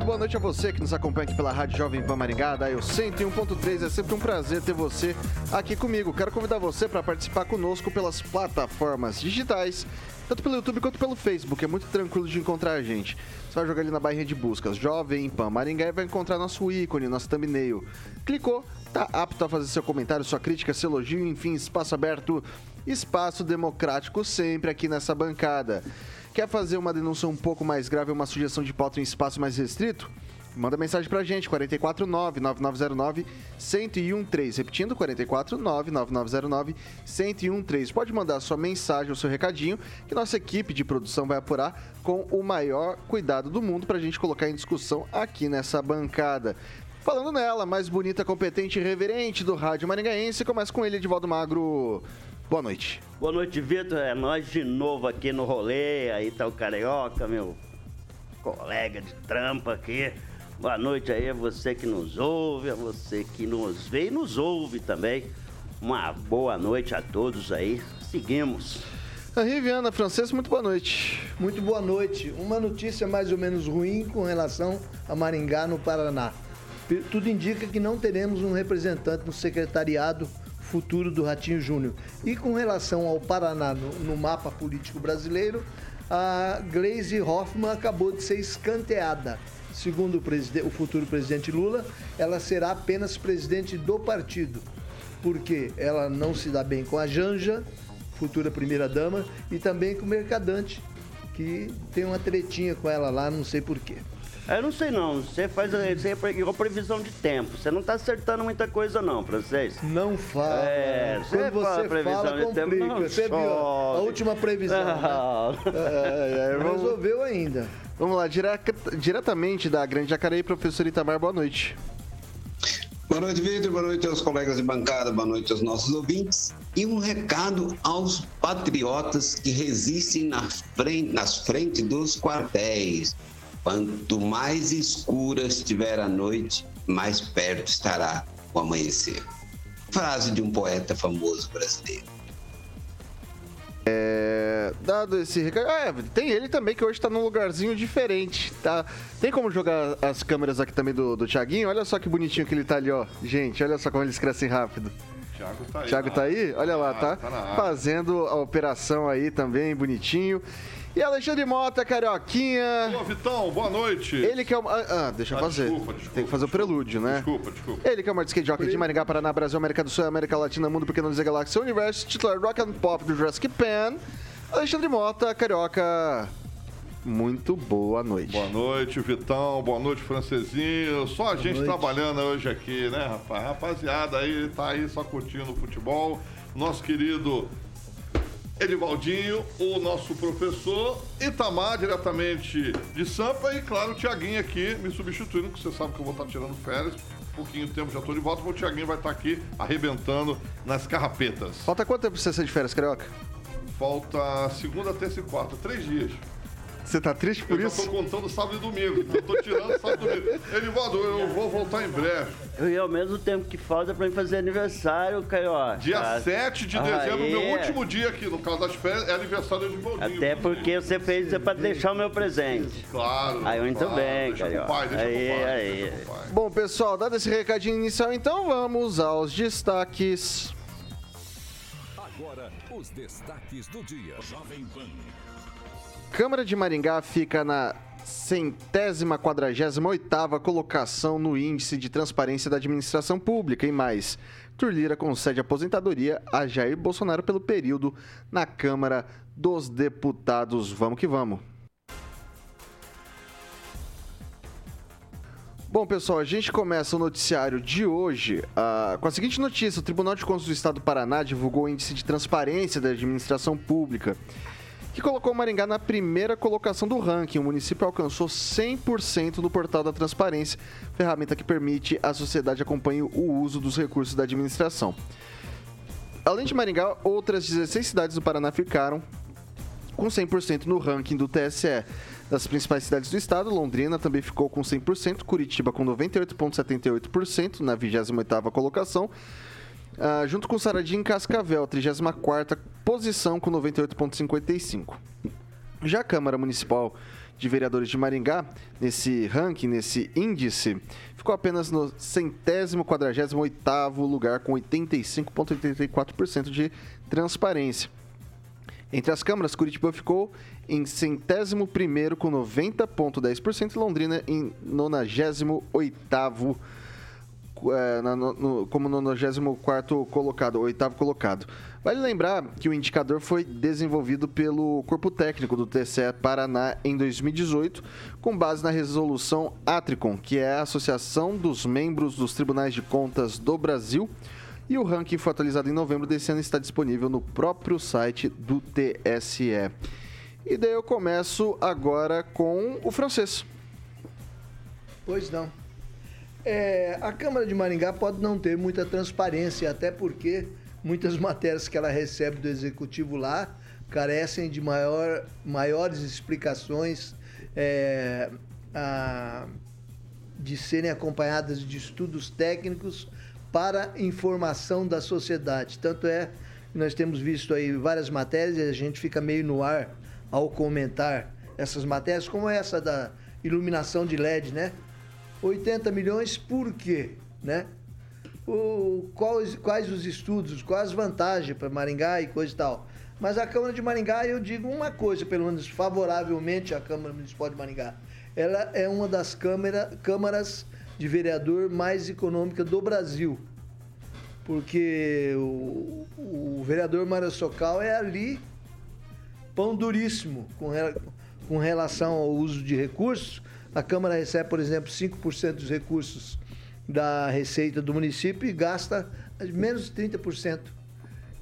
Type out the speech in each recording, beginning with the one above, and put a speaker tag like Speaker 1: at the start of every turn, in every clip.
Speaker 1: Muito boa noite a você que nos acompanha aqui pela Rádio Jovem Pan Maringá, da eu 101.3. É sempre um prazer ter você aqui comigo. Quero convidar você para participar conosco pelas plataformas digitais, tanto pelo YouTube quanto pelo Facebook. É muito tranquilo de encontrar a gente. Você vai jogar ali na barrinha de buscas Jovem Pan Maringá e vai encontrar nosso ícone, nosso thumbnail. Clicou, tá apto a fazer seu comentário, sua crítica, seu elogio, enfim, espaço aberto, espaço democrático sempre aqui nessa bancada. Quer fazer uma denúncia um pouco mais grave, uma sugestão de pauta em espaço mais restrito? Manda mensagem pra gente, 449-9909-1013. Repetindo, 449-9909-1013. Pode mandar sua mensagem, o seu recadinho, que nossa equipe de produção vai apurar com o maior cuidado do mundo pra gente colocar em discussão aqui nessa bancada. Falando nela, mais bonita, competente e reverente do Rádio Maringaense, começa com ele, Edivaldo Magro. Boa noite.
Speaker 2: Boa noite, Vitor. É nós de novo aqui no rolê. Aí tá o Carioca, meu colega de trampa aqui. Boa noite aí a você que nos ouve, a você que nos vê e nos ouve também. Uma boa noite a todos aí. Seguimos.
Speaker 1: A Riviana Francesa, muito boa noite.
Speaker 3: Muito boa noite. Uma notícia mais ou menos ruim com relação a Maringá, no Paraná. Tudo indica que não teremos um representante no secretariado futuro do Ratinho Júnior. E com relação ao Paraná no, no mapa político brasileiro, a Glaze Hoffmann acabou de ser escanteada. Segundo o, o futuro presidente Lula, ela será apenas presidente do partido, porque ela não se dá bem com a Janja, futura primeira-dama, e também com o Mercadante, que tem uma tretinha com ela lá, não sei porquê.
Speaker 2: Eu não sei não, você faz você é igual previsão de tempo. Você não está acertando muita coisa não, francês.
Speaker 3: Não fala. É, Quando você fala, previsão fala, de tempo, não Você viu a última previsão, né? é, é, resolveu ainda.
Speaker 1: Vamos lá, diretamente da Grande Jacareí, professor Itamar, boa noite.
Speaker 4: Boa noite, Vitor. Boa noite aos colegas de bancada, boa noite aos nossos ouvintes. E um recado aos patriotas que resistem na frente, nas frentes dos quartéis. Quanto mais escura estiver a noite, mais perto estará o amanhecer. Frase de um poeta famoso brasileiro.
Speaker 1: É, dado esse recado. Ah, é, tem ele também que hoje está num lugarzinho diferente. Tá? Tem como jogar as câmeras aqui também do, do Thiaguinho? Olha só que bonitinho que ele tá ali, ó. Gente, olha só como eles crescem rápido. Thiago tá aí. Thiago tá aí? Olha lá, tá? tá Fazendo a operação aí também, bonitinho. E Alexandre Mota, Carioquinha.
Speaker 5: Ô, Vitão, boa noite.
Speaker 1: Ele que é o. Ah, ah deixa eu ah, fazer. Desculpa, desculpa. Tem que fazer o prelúdio, né?
Speaker 5: Desculpa, desculpa.
Speaker 1: Ele que é o maior skate jockey de Maringá, Paraná, Brasil, América do Sul, América Latina, Mundo Pequeno dizer Galáxia, Universo, titular Rock and Pop do Jurassic Pan. Alexandre Mota, Carioca. Muito boa noite.
Speaker 5: Boa noite, Vitão. Boa noite, Francesinho. Só a gente trabalhando hoje aqui, né, rapaz? Rapaziada aí, tá aí só curtindo o futebol. Nosso querido Edivaldinho, o nosso professor, Itamar, diretamente de Sampa, e claro, o Tiaguinho aqui me substituindo, porque você sabe que eu vou estar tirando férias. Um pouquinho de tempo já estou de volta, o Tiaguinho vai estar aqui arrebentando nas carrapetas.
Speaker 1: Falta quanto tempo pra você ser de férias, Carioca?
Speaker 5: Falta segunda, terça e quarta, três dias.
Speaker 1: Você tá triste por
Speaker 5: eu
Speaker 1: isso?
Speaker 5: Eu tô contando sábado e domingo. Então eu tô tirando sábado e domingo. Edivaldo, eu vou voltar em breve.
Speaker 2: E ao mesmo tempo que falta pra mim fazer aniversário, Caio.
Speaker 5: Dia 7 de dezembro, Aê. meu último dia aqui, no caso das férias, é aniversário de Edivaldinho.
Speaker 2: Até porque você fez isso pra deixar o meu presente.
Speaker 5: Claro.
Speaker 2: Aí muito
Speaker 5: claro.
Speaker 2: bem,
Speaker 5: deixa Caio. Pai, deixa aí, pai,
Speaker 2: aí.
Speaker 5: Deixa pai.
Speaker 1: Bom, pessoal, dado esse recadinho inicial, então vamos aos destaques.
Speaker 6: Agora, os destaques do dia. Jovem Pan.
Speaker 1: Câmara de Maringá fica na centésima quadragésima oitava colocação no índice de transparência da administração pública e mais. Turlira concede aposentadoria a Jair Bolsonaro pelo período na Câmara dos Deputados. Vamos que vamos. Bom, pessoal, a gente começa o noticiário de hoje uh, com a seguinte notícia: o Tribunal de Contas do Estado do Paraná divulgou o índice de transparência da administração pública, que colocou Maringá na primeira colocação do ranking. O município alcançou 100% no portal da transparência, ferramenta que permite à sociedade acompanhar o uso dos recursos da administração. Além de Maringá, outras 16 cidades do Paraná ficaram com 100% no ranking do TSE das principais cidades do estado. Londrina também ficou com 100%, Curitiba com 98,78% na 28ª colocação. Uh, junto com Saradim e Cascavel, 34ª posição com 98,55%. Já a Câmara Municipal de Vereadores de Maringá, nesse ranking, nesse índice, ficou apenas no centésimo quadragésimo oitavo lugar com 85,84% de transparência. Entre as câmaras, Curitiba ficou em centésimo primeiro com 90,10% e Londrina em 98º é, no, no, como 94 colocado, oitavo colocado. Vale lembrar que o indicador foi desenvolvido pelo corpo técnico do TCE Paraná em 2018, com base na resolução Atricon, que é a Associação dos Membros dos Tribunais de Contas do Brasil. E o ranking foi atualizado em novembro desse ano e está disponível no próprio site do TSE. E daí eu começo agora com o francês.
Speaker 3: Pois não. É, a Câmara de Maringá pode não ter muita transparência, até porque muitas matérias que ela recebe do Executivo lá carecem de maior, maiores explicações, é, a, de serem acompanhadas de estudos técnicos para informação da sociedade. Tanto é que nós temos visto aí várias matérias e a gente fica meio no ar ao comentar essas matérias, como essa da iluminação de LED, né? 80 milhões por quê, né? O, quais, quais os estudos, quais as vantagens para Maringá e coisa e tal. Mas a Câmara de Maringá, eu digo uma coisa, pelo menos favoravelmente à Câmara Municipal de Maringá. Ela é uma das câmara, câmaras de vereador mais econômica do Brasil. Porque o, o vereador Mário Socal é ali pão duríssimo com, com relação ao uso de recursos. A Câmara recebe, por exemplo, 5% dos recursos da receita do município e gasta menos de 30%.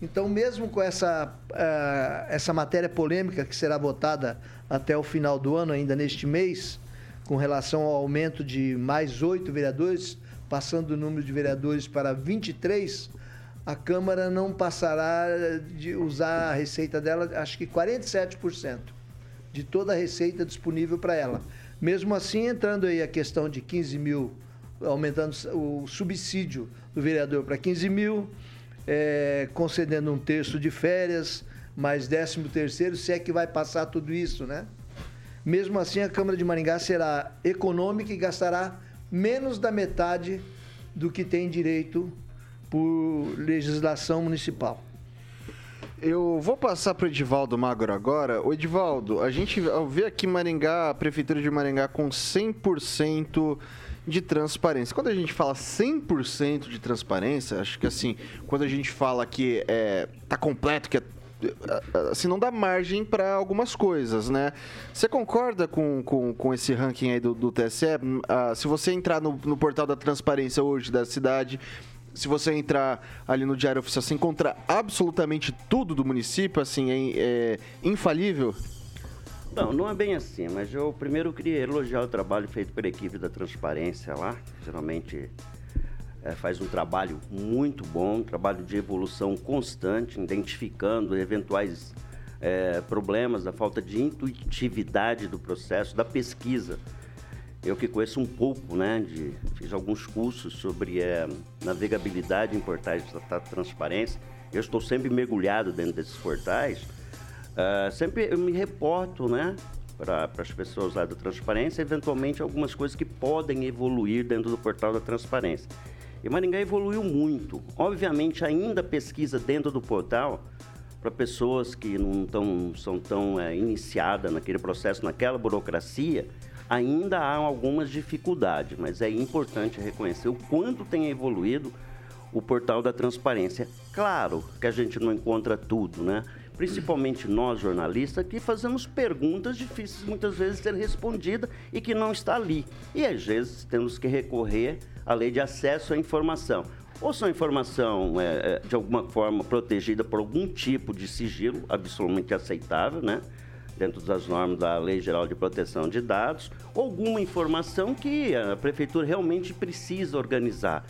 Speaker 3: Então, mesmo com essa, uh, essa matéria polêmica que será votada até o final do ano, ainda neste mês, com relação ao aumento de mais oito vereadores, passando o número de vereadores para 23, a Câmara não passará de usar a receita dela, acho que 47% de toda a receita disponível para ela. Mesmo assim, entrando aí a questão de 15 mil, aumentando o subsídio do vereador para 15 mil, é, concedendo um terço de férias, mais 13 terceiro, se é que vai passar tudo isso, né? Mesmo assim, a Câmara de Maringá será econômica e gastará menos da metade do que tem direito por legislação municipal.
Speaker 1: Eu vou passar para o Edivaldo Magro agora. O Edivaldo, a gente vê aqui Maringá, a Prefeitura de Maringá com 100% de transparência. Quando a gente fala 100% de transparência, acho que assim, quando a gente fala que é, tá completo, que é assim, não dá margem para algumas coisas, né? Você concorda com, com, com esse ranking aí do, do TSE? Uh, se você entrar no, no portal da transparência hoje da cidade, se você entrar ali no Diário Oficial, você encontra absolutamente tudo do município, assim, é, é infalível?
Speaker 2: Não, não é bem assim, mas eu primeiro queria elogiar o trabalho feito pela equipe da transparência lá, geralmente é, faz um trabalho muito bom, um trabalho de evolução constante, identificando eventuais é, problemas, da falta de intuitividade do processo, da pesquisa eu que conheço um pouco, né, de, fiz alguns cursos sobre é, navegabilidade em portais da transparência. Eu estou sempre mergulhado dentro desses portais. Uh, sempre eu me reporto, né, para as pessoas lá da transparência, eventualmente algumas coisas que podem evoluir dentro do portal da transparência. E Maringá evoluiu muito. Obviamente, ainda pesquisa dentro do portal para pessoas que não tão, são tão é, iniciadas naquele processo, naquela burocracia, Ainda há algumas dificuldades, mas é importante reconhecer o quanto tem evoluído o portal da transparência. Claro que a gente não encontra tudo, né? Principalmente nós jornalistas que fazemos perguntas difíceis muitas vezes de ser respondidas e que não está ali. E às vezes temos que recorrer à lei de acesso à informação. Ou são informação é, é de alguma forma protegida por algum tipo de sigilo absolutamente aceitável, né? Dentro das normas da Lei Geral de Proteção de Dados, alguma informação que a prefeitura realmente precisa organizar.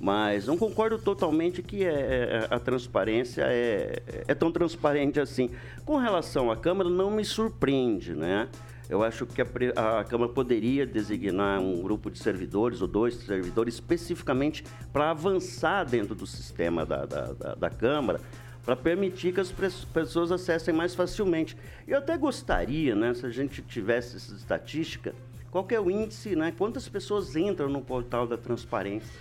Speaker 2: Mas não concordo totalmente que é, é, a transparência é, é tão transparente assim. Com relação à Câmara, não me surpreende, né? Eu acho que a, a, Câmara poderia designar um grupo de servidores ou dois servidores especificamente para avançar dentro do sistema da, da, da, da Câmara, para permitir que as pessoas acessem mais facilmente. Eu até gostaria, né, se a gente tivesse essa estatística, qual é o índice, né, quantas pessoas entram no portal da transparência.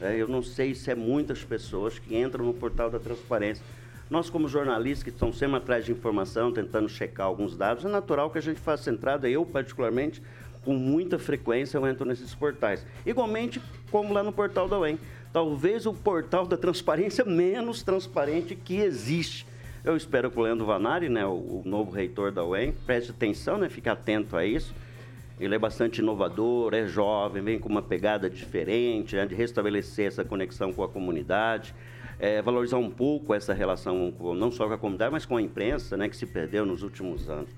Speaker 2: É, eu não sei se é muitas pessoas que entram no portal da transparência. Nós, como jornalistas que estão sempre atrás de informação, tentando checar alguns dados, é natural que a gente faça entrada, eu particularmente, com muita frequência eu entro nesses portais. Igualmente como lá no portal da UEM talvez o portal da transparência menos transparente que existe. Eu espero que o Leandro Vanari, né, o, novo reitor da UEM, preste atenção, né, fique atento a isso. Ele é bastante inovador, é jovem, vem com uma pegada diferente, né, de restabelecer essa conexão com a comunidade, é, valorizar um pouco essa relação com, não só com a comunidade, mas com a imprensa, né, que se perdeu nos últimos anos.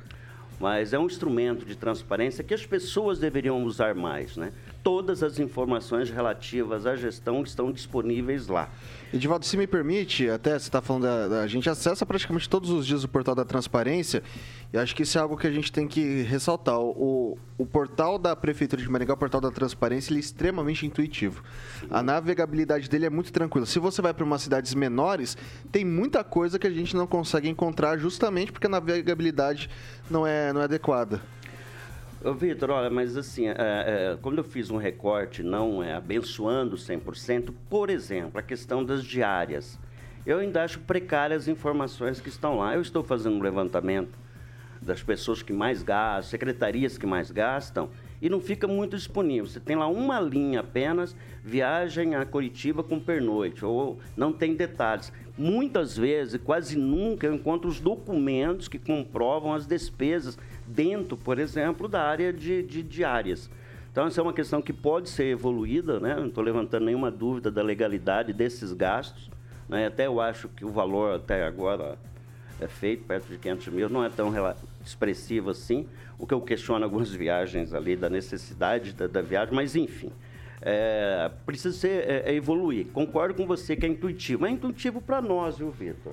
Speaker 2: Mas é um instrumento de transparência que as pessoas deveriam usar mais, né? todas as informações relativas à gestão estão disponíveis lá.
Speaker 1: Edivaldo, se me permite, até você está falando da, da, A gente acessa praticamente todos os dias o portal da transparência e acho que isso é algo que a gente tem que ressaltar. O, o portal da Prefeitura de Maringá, o portal da transparência, ele é extremamente intuitivo. A navegabilidade dele é muito tranquila. Se você vai para umas cidades menores, tem muita coisa que a gente não consegue encontrar justamente porque a navegabilidade não é, não é adequada.
Speaker 2: Vitor, olha, mas assim, é, é, quando eu fiz um recorte, não é abençoando 100%, por exemplo, a questão das diárias, eu ainda acho precárias as informações que estão lá. Eu estou fazendo um levantamento das pessoas que mais gastam, secretarias que mais gastam, e não fica muito disponível. Você tem lá uma linha apenas, viagem a Curitiba com pernoite, ou não tem detalhes. Muitas vezes, quase nunca, eu encontro os documentos que comprovam as despesas dentro, por exemplo, da área de, de diárias. Então, essa é uma questão que pode ser evoluída, né? não estou levantando nenhuma dúvida da legalidade desses gastos. Né? Até eu acho que o valor até agora é feito, perto de 500 mil, não é tão expressivo assim. O que eu questiono algumas viagens ali, da necessidade da, da viagem, mas enfim. É, precisa ser, é, é evoluir. Concordo com você que é intuitivo, é intuitivo para nós, viu, Vitor?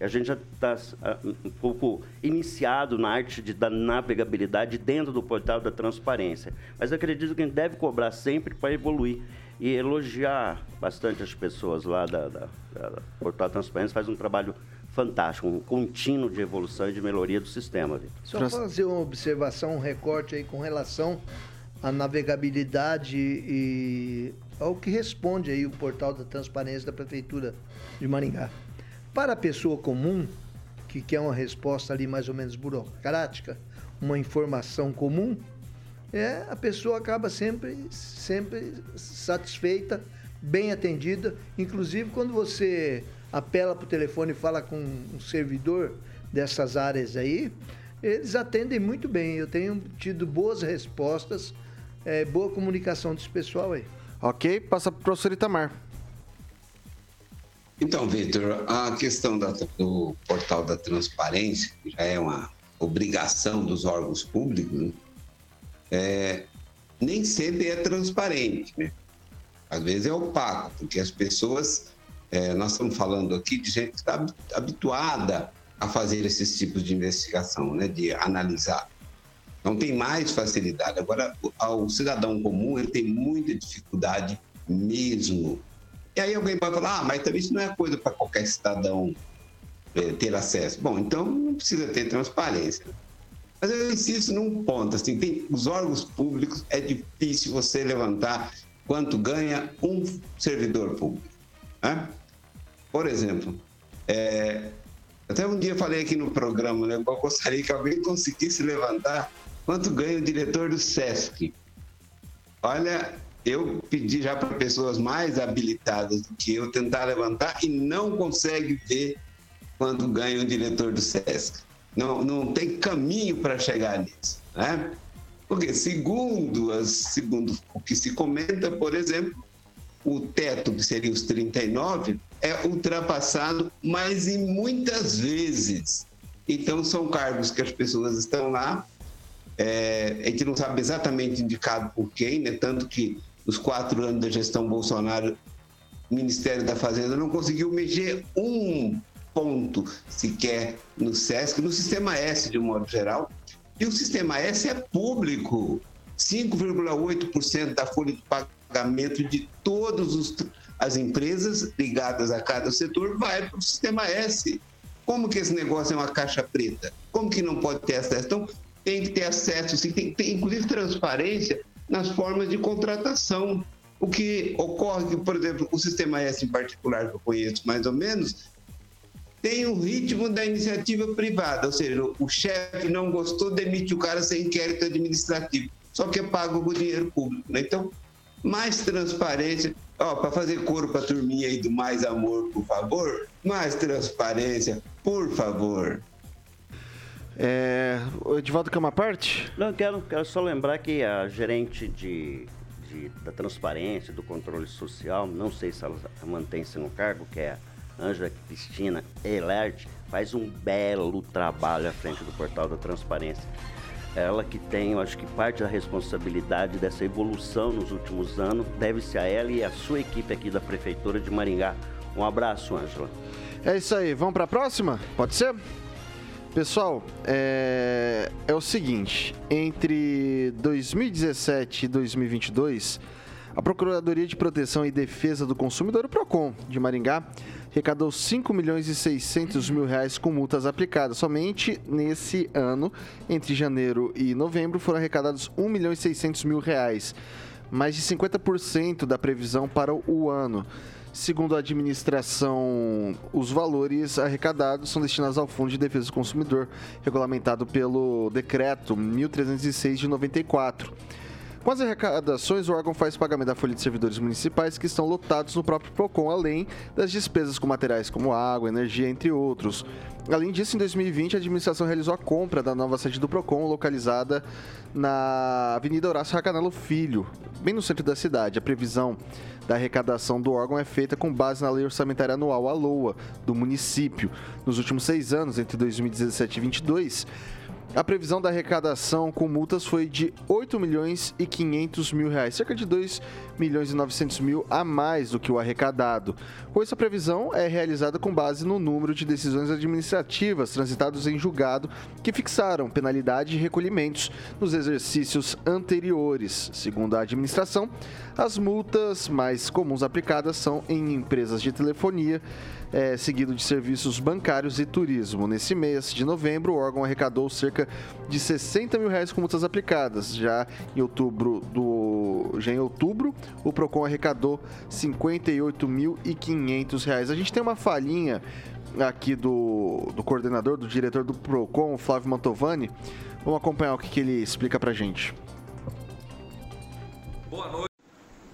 Speaker 2: A gente já está ah, um pouco iniciado na arte de, da navegabilidade dentro do portal da transparência. Mas acredito que a gente deve cobrar sempre para evoluir e elogiar bastante as pessoas lá da, da, da Portal Transparência. Faz um trabalho fantástico, um contínuo de evolução e de melhoria do sistema. Victor.
Speaker 3: Só fazer uma observação, um recorte aí com relação à navegabilidade e ao que responde aí o portal da transparência da Prefeitura de Maringá. Para a pessoa comum, que quer uma resposta ali mais ou menos burocrática, uma informação comum, é, a pessoa acaba sempre, sempre satisfeita, bem atendida. Inclusive, quando você apela para o telefone e fala com um servidor dessas áreas aí, eles atendem muito bem. Eu tenho tido boas respostas, é, boa comunicação desse pessoal aí.
Speaker 1: Ok, passa para o professor Itamar.
Speaker 4: Então, Vitor, a questão da, do portal da transparência, que já é uma obrigação dos órgãos públicos, né? é, nem sempre é transparente, né? Às vezes é opaco, porque as pessoas, é, nós estamos falando aqui de gente que está habituada a fazer esses tipos de investigação, né? De analisar. Então tem mais facilidade. Agora, o cidadão comum ele tem muita dificuldade mesmo e aí alguém pode falar, ah, mas também isso não é coisa para qualquer cidadão é, ter acesso. Bom, então não precisa ter transparência. Mas eu insisto num ponto, assim, tem os órgãos públicos, é difícil você levantar quanto ganha um servidor público. Né? Por exemplo, é, até um dia falei aqui no programa, né, eu gostaria que alguém conseguisse levantar quanto ganha o diretor do SESC. Olha, eu pedi já para pessoas mais habilitadas do que eu tentar levantar e não consegue ver quanto ganha o diretor do SESC. Não, não tem caminho para chegar nisso. Né? Porque, segundo, as, segundo o que se comenta, por exemplo, o teto, que seria os 39, é ultrapassado, mas em muitas vezes. Então, são cargos que as pessoas estão lá, é, a gente não sabe exatamente indicado por quem, né? tanto que os quatro anos da gestão Bolsonaro, o Ministério da Fazenda não conseguiu mexer um ponto sequer no SESC, no Sistema S de um modo geral. E o Sistema S é público. 5,8% da folha de pagamento de todas as empresas ligadas a cada setor vai para o Sistema S. Como que esse negócio é uma caixa preta? Como que não pode ter acesso? Então, tem que ter acesso, sim, tem que ter, inclusive, transparência nas formas de contratação. O que ocorre, por exemplo, o Sistema S em particular, que eu conheço mais ou menos, tem o ritmo da iniciativa privada, ou seja, o chefe não gostou, demite o cara sem inquérito administrativo, só que é pago com dinheiro público. Né? Então, mais transparência, para fazer coro para a turminha aí do mais amor, por favor, mais transparência, por favor.
Speaker 1: É, Edivaldo quer uma parte?
Speaker 2: Não, quero, quero só lembrar que a gerente de, de da transparência, do controle social, não sei se ela mantém-se no cargo, que é Ângela Cristina Elert, faz um belo trabalho à frente do portal da transparência. Ela que tem, eu acho que parte da responsabilidade dessa evolução nos últimos anos deve-se a ela e a sua equipe aqui da Prefeitura de Maringá. Um abraço, Ângela.
Speaker 1: É isso aí, vamos para a próxima? Pode ser? Pessoal, é, é o seguinte: entre 2017 e 2022, a Procuradoria de Proteção e Defesa do Consumidor, o PROCON, de Maringá, arrecadou 5 milhões e 600 mil reais com multas aplicadas. Somente nesse ano, entre janeiro e novembro, foram arrecadados 1 milhão e 600 mil reais, mais de 50% da previsão para o ano. Segundo a administração, os valores arrecadados são destinados ao Fundo de Defesa do Consumidor, regulamentado pelo Decreto 1306 de 94. Com as arrecadações, o órgão faz pagamento da folha de servidores municipais que estão lotados no próprio PROCON, além das despesas com materiais como água, energia, entre outros. Além disso, em 2020, a administração realizou a compra da nova sede do PROCON, localizada na Avenida Horácio Racanelo Filho, bem no centro da cidade. A previsão da arrecadação do órgão é feita com base na Lei Orçamentária Anual, a LOA, do município. Nos últimos seis anos, entre 2017 e 2022, a previsão da arrecadação com multas foi de 8 milhões e 500 mil reais, cerca de 2 milhões e 900 mil a mais do que o arrecadado. Com essa previsão é realizada com base no número de decisões administrativas transitadas em julgado que fixaram penalidade e recolhimentos nos exercícios anteriores. Segundo a administração, as multas mais comuns aplicadas são em empresas de telefonia, é, seguido de serviços bancários e turismo. Nesse mês de novembro, o órgão arrecadou cerca de 60 mil reais com multas aplicadas. Já em outubro, do, já em outubro o Procon arrecadou 58.500 reais. A gente tem uma falhinha aqui do, do coordenador, do diretor do Procon, Flávio Mantovani. Vamos acompanhar o que, que ele explica pra gente.
Speaker 7: Boa noite.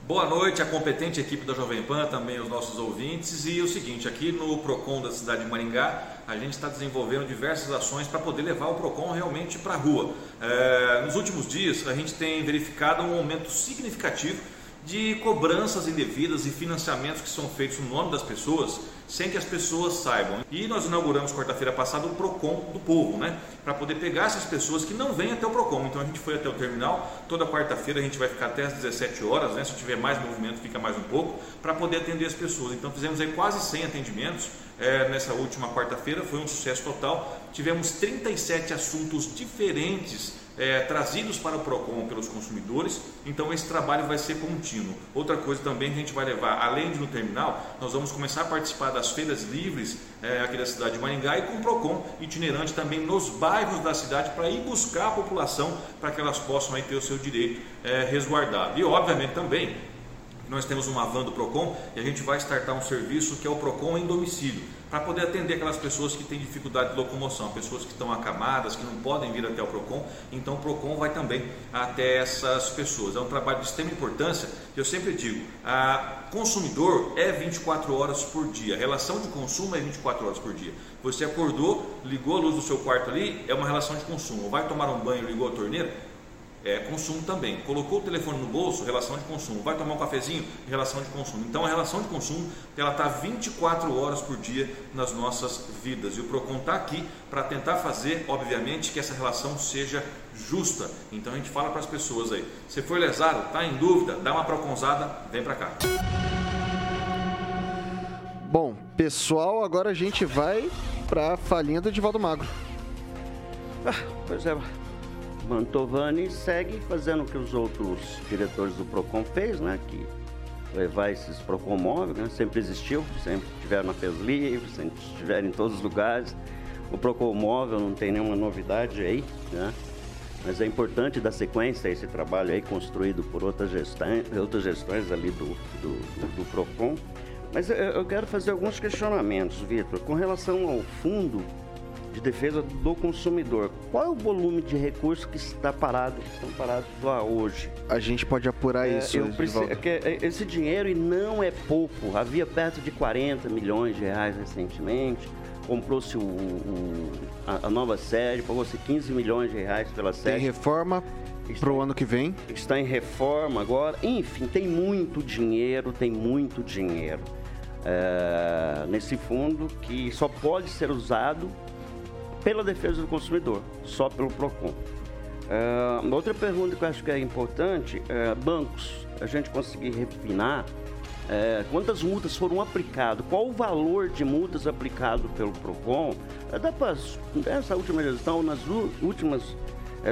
Speaker 7: Boa noite à competente equipe da Jovem Pan, também os nossos ouvintes. E o seguinte, aqui no PROCON da cidade de Maringá, a gente está desenvolvendo diversas ações para poder levar o PROCON realmente para a rua. É, nos últimos dias, a gente tem verificado um aumento significativo de cobranças indevidas e financiamentos que são feitos no nome das pessoas sem que as pessoas saibam. E nós inauguramos quarta-feira passada o Procon do povo, né? Para poder pegar essas pessoas que não vêm até o Procon. Então a gente foi até o terminal, toda quarta-feira a gente vai ficar até às 17 horas, né? Se tiver mais movimento, fica mais um pouco, para poder atender as pessoas. Então fizemos aí quase 100 atendimentos é, nessa última quarta-feira, foi um sucesso total. Tivemos 37 assuntos diferentes é, trazidos para o PROCON pelos consumidores, então esse trabalho vai ser contínuo. Outra coisa também que a gente vai levar, além de no terminal, nós vamos começar a participar das feiras livres é, aqui da cidade de Maringá e com o PROCON itinerante também nos bairros da cidade para ir buscar a população para que elas possam aí ter o seu direito é, resguardado. E obviamente também nós temos uma van do Procon e a gente vai startar um serviço que é o Procon em domicílio, para poder atender aquelas pessoas que têm dificuldade de locomoção, pessoas que estão acamadas, que não podem vir até o Procon. Então o Procon vai também até essas pessoas. É um trabalho de extrema importância. Eu sempre digo, a consumidor é 24 horas por dia. A relação de consumo é 24 horas por dia. Você acordou, ligou a luz do seu quarto ali, é uma relação de consumo. Vai tomar um banho, ligou a torneira, é, consumo também. Colocou o telefone no bolso, relação de consumo. Vai tomar um cafezinho, relação de consumo. Então a relação de consumo ela está 24 horas por dia nas nossas vidas. E o Procon está aqui para tentar fazer, obviamente, que essa relação seja justa. Então a gente fala para as pessoas aí: se for lesado, está em dúvida, dá uma proconzada, vem para cá.
Speaker 1: Bom, pessoal, agora a gente vai para a falinha do Edivaldo Magro.
Speaker 2: Ah, pois é, Mantovani segue fazendo o que os outros diretores do PROCON fez, né? Que levar esses PROCON móveis, né? sempre existiu, sempre estiveram na Fez Livre, sempre estiveram em todos os lugares. O PROCON móvel não tem nenhuma novidade aí, né? Mas é importante dar sequência a esse trabalho aí construído por outras gestões, outras gestões ali do, do, do PROCON. Mas eu quero fazer alguns questionamentos, Vitor, com relação ao fundo de defesa do consumidor. Qual é o volume de recursos que está parado, que estão parados lá hoje?
Speaker 1: A gente pode apurar é, isso.
Speaker 2: Eu preciso, é que é, esse dinheiro e não é pouco. Havia perto de 40 milhões de reais recentemente. Comprou-se a, a, nova sede, pagou-se 15 milhões de reais pela sede.
Speaker 1: Tem reforma para o ano que vem?
Speaker 2: Está em reforma agora. Enfim, tem muito dinheiro, tem muito dinheiro. É, nesse fundo que só pode ser usado pela defesa do consumidor, só pelo PROCON. Uh, outra pergunta que eu acho que é importante, é, bancos, a gente conseguir refinar é, quantas multas foram aplicadas, qual o valor de multas aplicado pelo PROCON, é, dá pra, nessa última gestão, nas últimas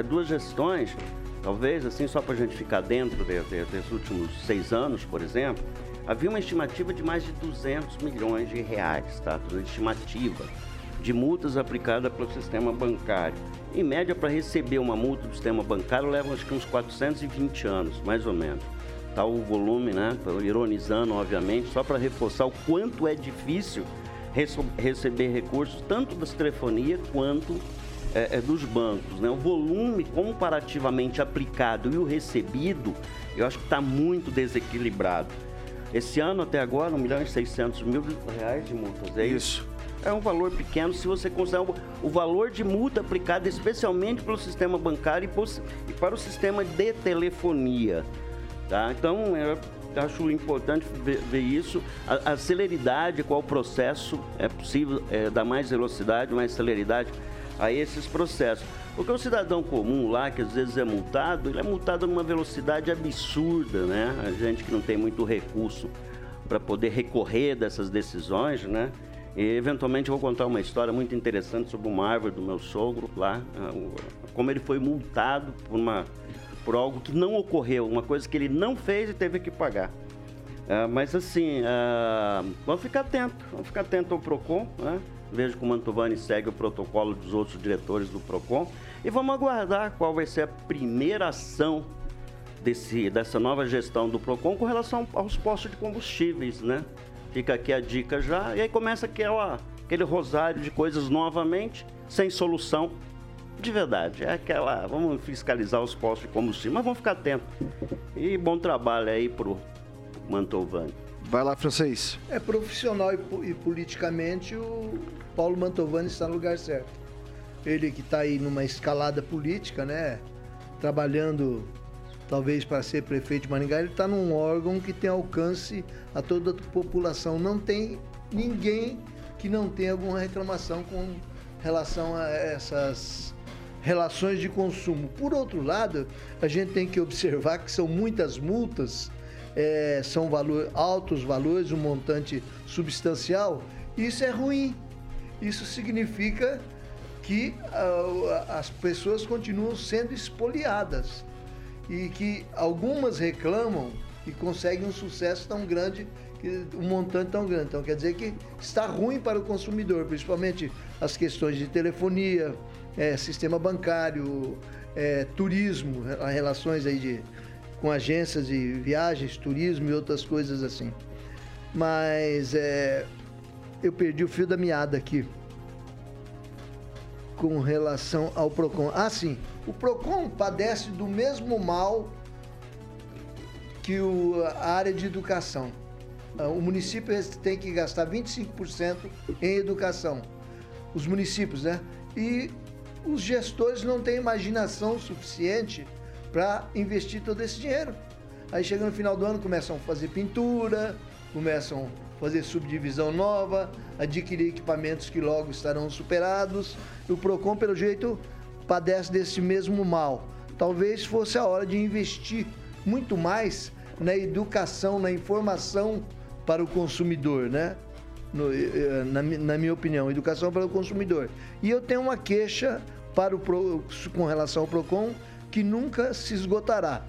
Speaker 2: duas gestões, talvez assim só para a gente ficar dentro de, de, desses últimos seis anos, por exemplo, havia uma estimativa de mais de 200 milhões de reais, tá? Uma estimativa de multas aplicadas pelo sistema bancário. Em média, para receber uma multa do sistema bancário, leva acho que uns 420 anos, mais ou menos. Tá o volume, né? Ironizando, obviamente, só para reforçar o quanto é difícil receber recursos, tanto das telefonias quanto é, é, dos bancos. Né? O volume comparativamente aplicado e o recebido, eu acho que está muito desequilibrado. Esse ano, até agora, 1 milhão e 600 mil reais de multas. É isso. isso é um valor pequeno se você considerar o valor de multa aplicada especialmente pelo sistema bancário e para o sistema de telefonia. Tá? Então, eu acho importante ver, ver isso. A, a, celeridade, qual o processo é possível é, dar mais velocidade, mais celeridade a esses processos. Porque o cidadão comum lá, que às vezes é multado, ele é multado numa velocidade absurda, né? A gente que não tem muito recurso para poder recorrer dessas decisões, né? E eventualmente eu vou contar uma história muito interessante sobre uma árvore do meu sogro lá, ah, como ele foi multado por, uma, por algo que não ocorreu, uma coisa que ele não fez e teve que pagar. Uh, mas assim, uh, vamos ficar atento, vamos ficar atento ao PROCON, né? Vejo que o Mantovani segue o protocolo dos outros diretores do PROCON e vamos aguardar qual vai ser a primeira ação desse, dessa nova gestão do PROCON com relação aos postos de combustíveis, né? Fica aqui a dica já. E aí começa aquela, aquele rosário de coisas novamente, sem solução. De verdade, é aquela. Vamos fiscalizar os postos de combustível, mas vamos ficar atentos. E bom trabalho aí pro Mantovani.
Speaker 1: Vai lá, francês.
Speaker 3: É profissional e, e politicamente o Paulo Mantovani está no lugar certo. Ele que está aí numa escalada política, né? Trabalhando talvez para ser prefeito de Maringá, ele está num órgão que tem alcance a toda a população. Não tem ninguém que não tenha alguma reclamação com relação a essas relações de consumo. Por outro lado, a gente tem que observar que são muitas multas, é, são valor, altos valores, um montante substancial. Isso é ruim. Isso significa que uh, as pessoas continuam sendo espoliadas e que algumas reclamam e conseguem um sucesso tão grande, um montante tão grande. Então quer dizer que está ruim para o consumidor, principalmente as questões de telefonia, é, sistema bancário, é, turismo, relações aí de com agências de viagens, turismo e outras coisas assim. Mas é, eu perdi o fio da meada aqui com relação ao PROCON. Ah, sim. O PROCON padece do mesmo mal que o, a área de educação. Ah, o município tem que gastar 25% em educação. Os municípios, né? E os gestores não têm imaginação suficiente para investir todo esse dinheiro. Aí chega no final do ano, começam a fazer pintura, começam a fazer subdivisão nova, adquirir equipamentos que logo estarão superados. E o PROCON, pelo jeito, padece desse mesmo mal. Talvez fosse a hora de investir muito mais na educação, na informação para o consumidor, né? No, eh, eh, na, na, minha opinião, educação para o consumidor. E eu tenho uma queixa para o Pro, com relação ao PROCON que nunca se esgotará.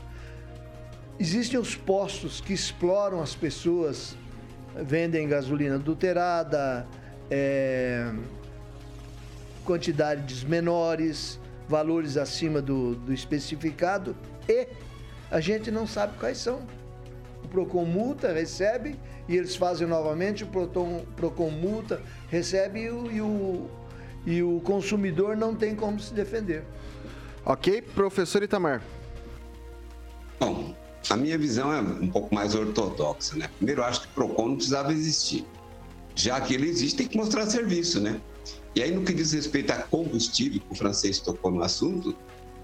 Speaker 3: Existem os postos que exploram as pessoas, vendem gasolina adulterada, é, quantidades menores, valores acima do, do especificado e a gente não sabe quais são. O PROCON multa, recebe e eles fazem novamente, o PROCON, PROCON multa, recebe e o, e o, e o consumidor não tem como se defender.
Speaker 1: Ok, professor Itamar.
Speaker 4: Bom, a minha visão é um pouco mais ortodoxa, né? Primeiro, eu acho que o PROCON não precisava existir. Já que ele existe, tem que mostrar serviço, né? E aí, no que diz respeito a combustível, que o francês tocou no assunto,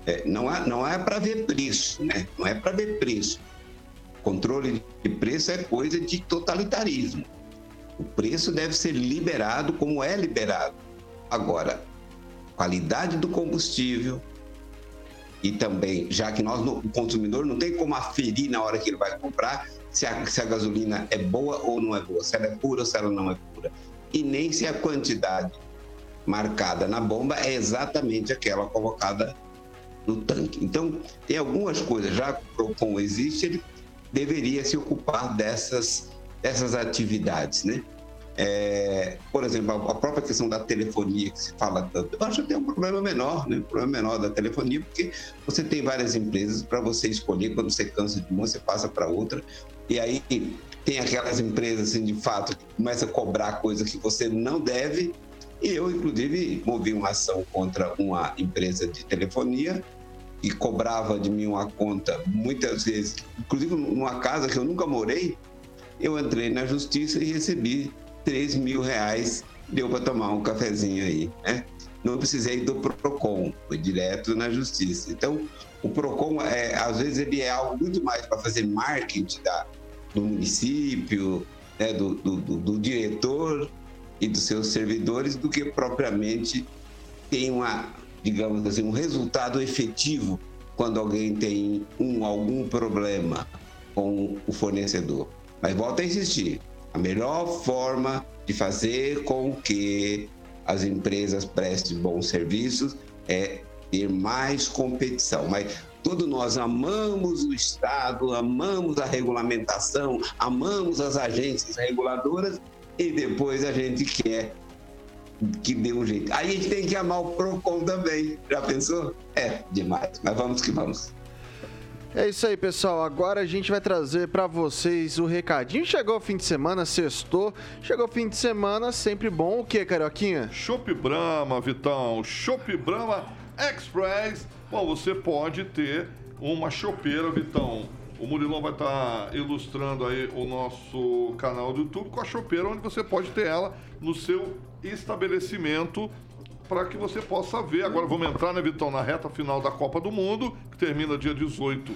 Speaker 4: é, não é, não é para ver preço, né? Não é para ver preço. Controle de preço é coisa de totalitarismo. O preço deve ser liberado como é liberado. Agora, qualidade do combustível e também, já que nós, o consumidor não tem como aferir na hora que ele vai comprar se a, se a gasolina é boa ou não é boa, se ela é pura ou se ela não é pura. E nem se a quantidade marcada na bomba é exatamente aquela colocada no tanque. Então, tem algumas coisas, já que o PROCON existe, ele deveria se ocupar dessas, dessas atividades, né? É, por exemplo, a própria questão da telefonia que se fala tanto, eu acho que tem um problema menor, né? Um problema menor da telefonia, porque você tem várias empresas para você escolher, quando você cansa de uma, você passa para outra, e aí tem aquelas empresas, assim, de fato, que começam a cobrar coisa que você não deve, e eu, inclusive, movi uma ação contra uma empresa de telefonia e cobrava de mim uma conta muitas vezes, inclusive numa casa que eu nunca morei, eu entrei na justiça e recebi 3 mil reais, deu para tomar um cafezinho aí, né? Não precisei do PROCON, foi direto na justiça. Então, o PROCON, é, às vezes, ele é algo muito mais para fazer marketing da, do município, né, do, do, do, do diretor e dos seus servidores, do que propriamente tem uma digamos assim, um resultado efetivo quando alguém tem um, algum problema com o fornecedor. Mas volta a insistir, a melhor forma de fazer com que as empresas prestem bons serviços é ter mais competição. Mas todos nós amamos o Estado, amamos a regulamentação, amamos as agências reguladoras e depois a gente quer que dê um jeito. Aí a gente tem que amar o PROCON também. Já pensou? É, demais. Mas vamos que vamos.
Speaker 1: É isso aí, pessoal. Agora a gente vai trazer para vocês o recadinho. Chegou o fim de semana, sextou. Chegou o fim de semana, sempre bom. O que, Carioquinha?
Speaker 5: Chopp Brahma, Vitão. Chopp Brahma Express. Bom, você pode ter uma chopeira, Vitão. O Murilão vai estar tá ilustrando aí o nosso canal do YouTube com a chopeira, onde você pode ter ela no seu estabelecimento para que você possa ver. Agora vamos entrar, né, Vitão, na reta final da Copa do Mundo, que termina dia 18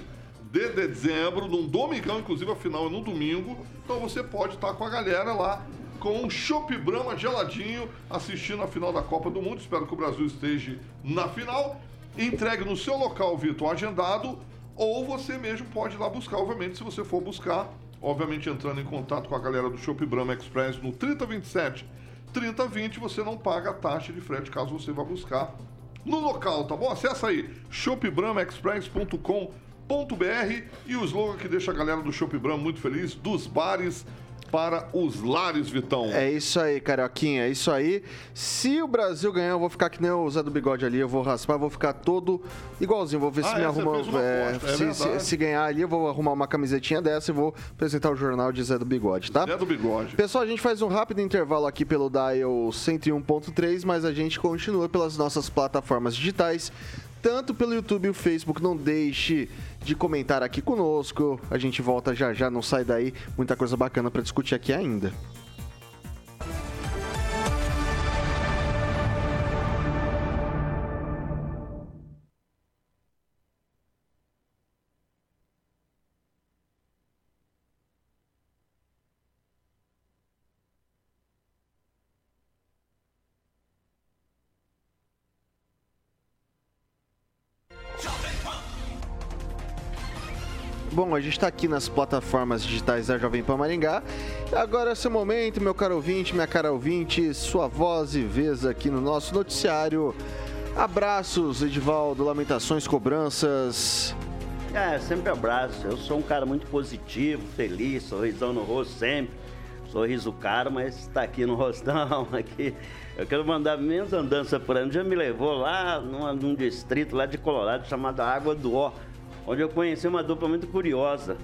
Speaker 5: de dezembro, num domingão, inclusive a final é no domingo. Então você pode estar com a galera lá com um Chopp Brahma geladinho assistindo a final da Copa do Mundo. Espero que o Brasil esteja na final. Entregue no seu local virtual agendado ou você mesmo pode ir lá buscar, obviamente, se você for buscar, obviamente entrando em contato com a galera do Shop Brahma Express no 3027 3020, você não paga a taxa de frete caso você vá buscar no local, tá bom? Acesse aí shopbramaexpress.com.br e o slogan que deixa a galera do Shop Bram muito feliz, dos bares para os lares, Vitão.
Speaker 1: É isso aí, Carioquinha, é isso aí. Se o Brasil ganhar, eu vou ficar que nem o Zé do Bigode ali, eu vou raspar, vou ficar todo igualzinho. Vou ver se
Speaker 5: Ah,
Speaker 1: me
Speaker 5: é,
Speaker 1: arruma. é,
Speaker 5: é
Speaker 1: se, se- se ganhar ali, eu vou arrumar uma camisetinha dessa e vou apresentar o jornal de Zé do Bigode, tá?
Speaker 5: Zé do Bigode.
Speaker 1: Pessoal, a gente faz um rápido intervalo aqui pelo Dial 101.3, mas a gente continua pelas nossas plataformas digitais, tanto pelo YouTube e o Facebook. Não deixe de comentar aqui conosco. A gente volta já já, não sai daí. Muita coisa bacana para discutir aqui ainda. A gente está aqui nas plataformas digitais da Jovem Pan Maringá. Agora é seu momento, meu caro ouvinte, minha cara ouvinte, sua voz e vez aqui no nosso noticiário. Abraços, Edivaldo, lamentações, cobranças.
Speaker 2: É, sempre abraço. Eu sou um cara muito positivo, feliz, sorrisão no rosto sempre. Sorriso caro, mas tá aqui no rostão. Aqui. Eu quero mandar menos andança por. Um dia me levou lá numa- num distrito lá de Colorado chamado Água do Ó, onde eu conheci uma dupla muito curiosa,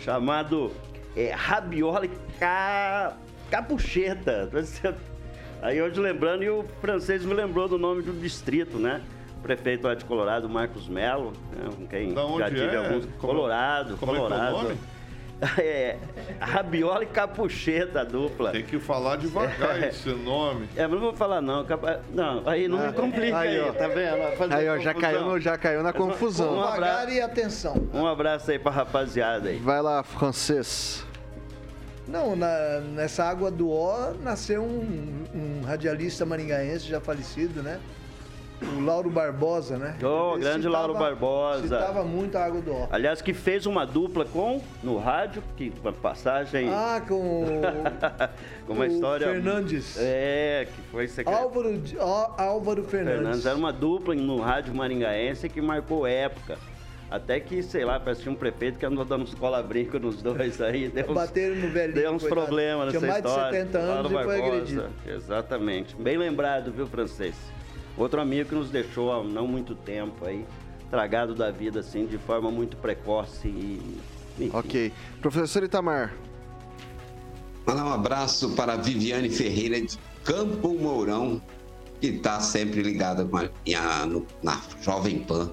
Speaker 2: chamado é, Rabiola e Ca... Capucheta. Aí hoje lembrando, e o francês me lembrou do nome do distrito, né? Prefeito lá de Colorado, Marcos Melo, né? com quem
Speaker 5: Da onde
Speaker 2: já tive
Speaker 5: é?
Speaker 2: alguns.
Speaker 5: Como-
Speaker 2: Colorado,
Speaker 5: como é é
Speaker 2: Colorado.
Speaker 5: nome?
Speaker 2: É, Rabiola e Capucheta, dupla.
Speaker 5: Tem que falar devagar esse nome.
Speaker 2: É, mas não vou falar não. Não, aí não me complica
Speaker 1: aí,
Speaker 2: aí,
Speaker 1: ó.
Speaker 2: tá vendo? Fazer
Speaker 1: Aí, ó, já caiu, no- já caiu na confusão.
Speaker 2: uma-
Speaker 3: Devagar e atenção.
Speaker 2: Um abraço aí pra rapaziada aí.
Speaker 1: Vai lá, francês.
Speaker 3: Não, na- nessa água do Ó nasceu um, um radialista maringaense já falecido, né? O Lauro Barbosa, né? Ele
Speaker 2: grande Lauro Barbosa.
Speaker 3: Citava muito a água do Ó.
Speaker 2: Aliás, que fez uma dupla com, no rádio, que uma passagem,
Speaker 3: Ah, com
Speaker 2: com uma
Speaker 3: o
Speaker 2: história...
Speaker 3: Fernandes.
Speaker 2: É, que foi secretário.
Speaker 3: Álvaro, Álvaro Fernandes.
Speaker 2: Fernandes era uma dupla no rádio maringaense que marcou época. Até que, sei lá, parece que um prefeito que andou dando uns cola-brinco nos dois aí. Deu uns,
Speaker 3: Bateram no velhinho,
Speaker 2: Deu uns problemas nessa
Speaker 3: Tinha mais de
Speaker 2: história.
Speaker 3: 70 anos
Speaker 2: Lauro
Speaker 3: e foi
Speaker 2: Barbosa,
Speaker 3: agredido.
Speaker 2: Exatamente. Bem lembrado, viu, francês? Outro amigo que nos deixou há não muito tempo aí, tragado da vida, assim, de forma muito precoce e... enfim.
Speaker 1: Ok. Professor Itamar.
Speaker 4: Mandar um abraço para a Viviane Ferreira de Campo Mourão, que está sempre ligada com a, minha- no- na Jovem Pan,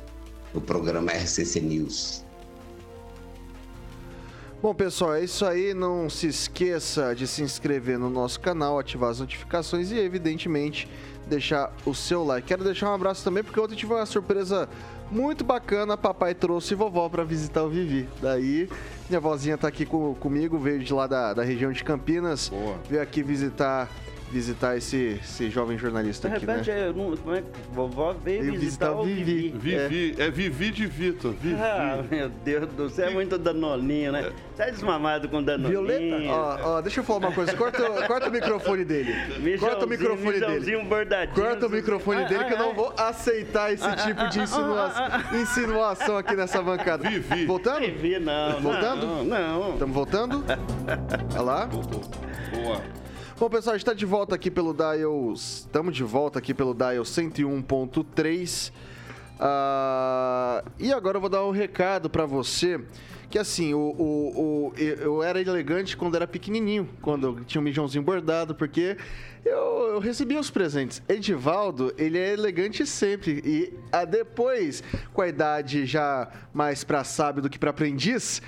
Speaker 4: no programa RCC News.
Speaker 1: Bom, pessoal, é isso aí. Não se esqueça de se inscrever no nosso canal, ativar as notificações e, evidentemente, deixar o seu like. Quero deixar um abraço também, porque ontem tive uma surpresa muito bacana. Papai trouxe vovó para visitar o Vivi. Daí, minha vozinha tá aqui com- comigo, veio de lá da, da região de Campinas.
Speaker 5: Boa.
Speaker 1: Veio aqui visitar, visitar esse, esse jovem jornalista
Speaker 2: De
Speaker 1: aqui, né?
Speaker 2: repente, eu não- como é que vovó veio visitar,
Speaker 1: visitar
Speaker 2: o
Speaker 1: Vivi.
Speaker 2: Vivi.
Speaker 5: Vivi, é, Vivi de Vitor. Vivi.
Speaker 2: Ah, meu Deus do céu, é muito danoninho, né? Você é desmamado com danoninho.
Speaker 3: Violeta?
Speaker 1: Ó, ó, deixa eu falar uma coisa. Corta, o- corta o microfone dele. Corta o microfone dele. Corta o microfone
Speaker 2: Ah,
Speaker 1: dele que eu
Speaker 2: ah,
Speaker 1: não
Speaker 2: ah.
Speaker 1: vou aceitar esse tipo de insinuação, insinuação aqui nessa bancada.
Speaker 5: Vivi.
Speaker 1: Voltando?
Speaker 2: Vivi, não.
Speaker 1: Voltando?
Speaker 2: Não, não.
Speaker 1: Estamos voltando? Olha lá.
Speaker 5: Boa.
Speaker 1: Bom, pessoal, a gente está de volta aqui pelo Dial. Estamos de volta aqui pelo Dial 101.3. Ah, e agora eu vou dar um recado para você. Que assim, o, o- o- eu era elegante quando era pequenininho, quando eu tinha um mijãozinho bordado, porque eu, eu recebia os presentes. Edivaldo, ele é elegante sempre. E ah, depois, com a idade já mais para sábio do que para aprendiz,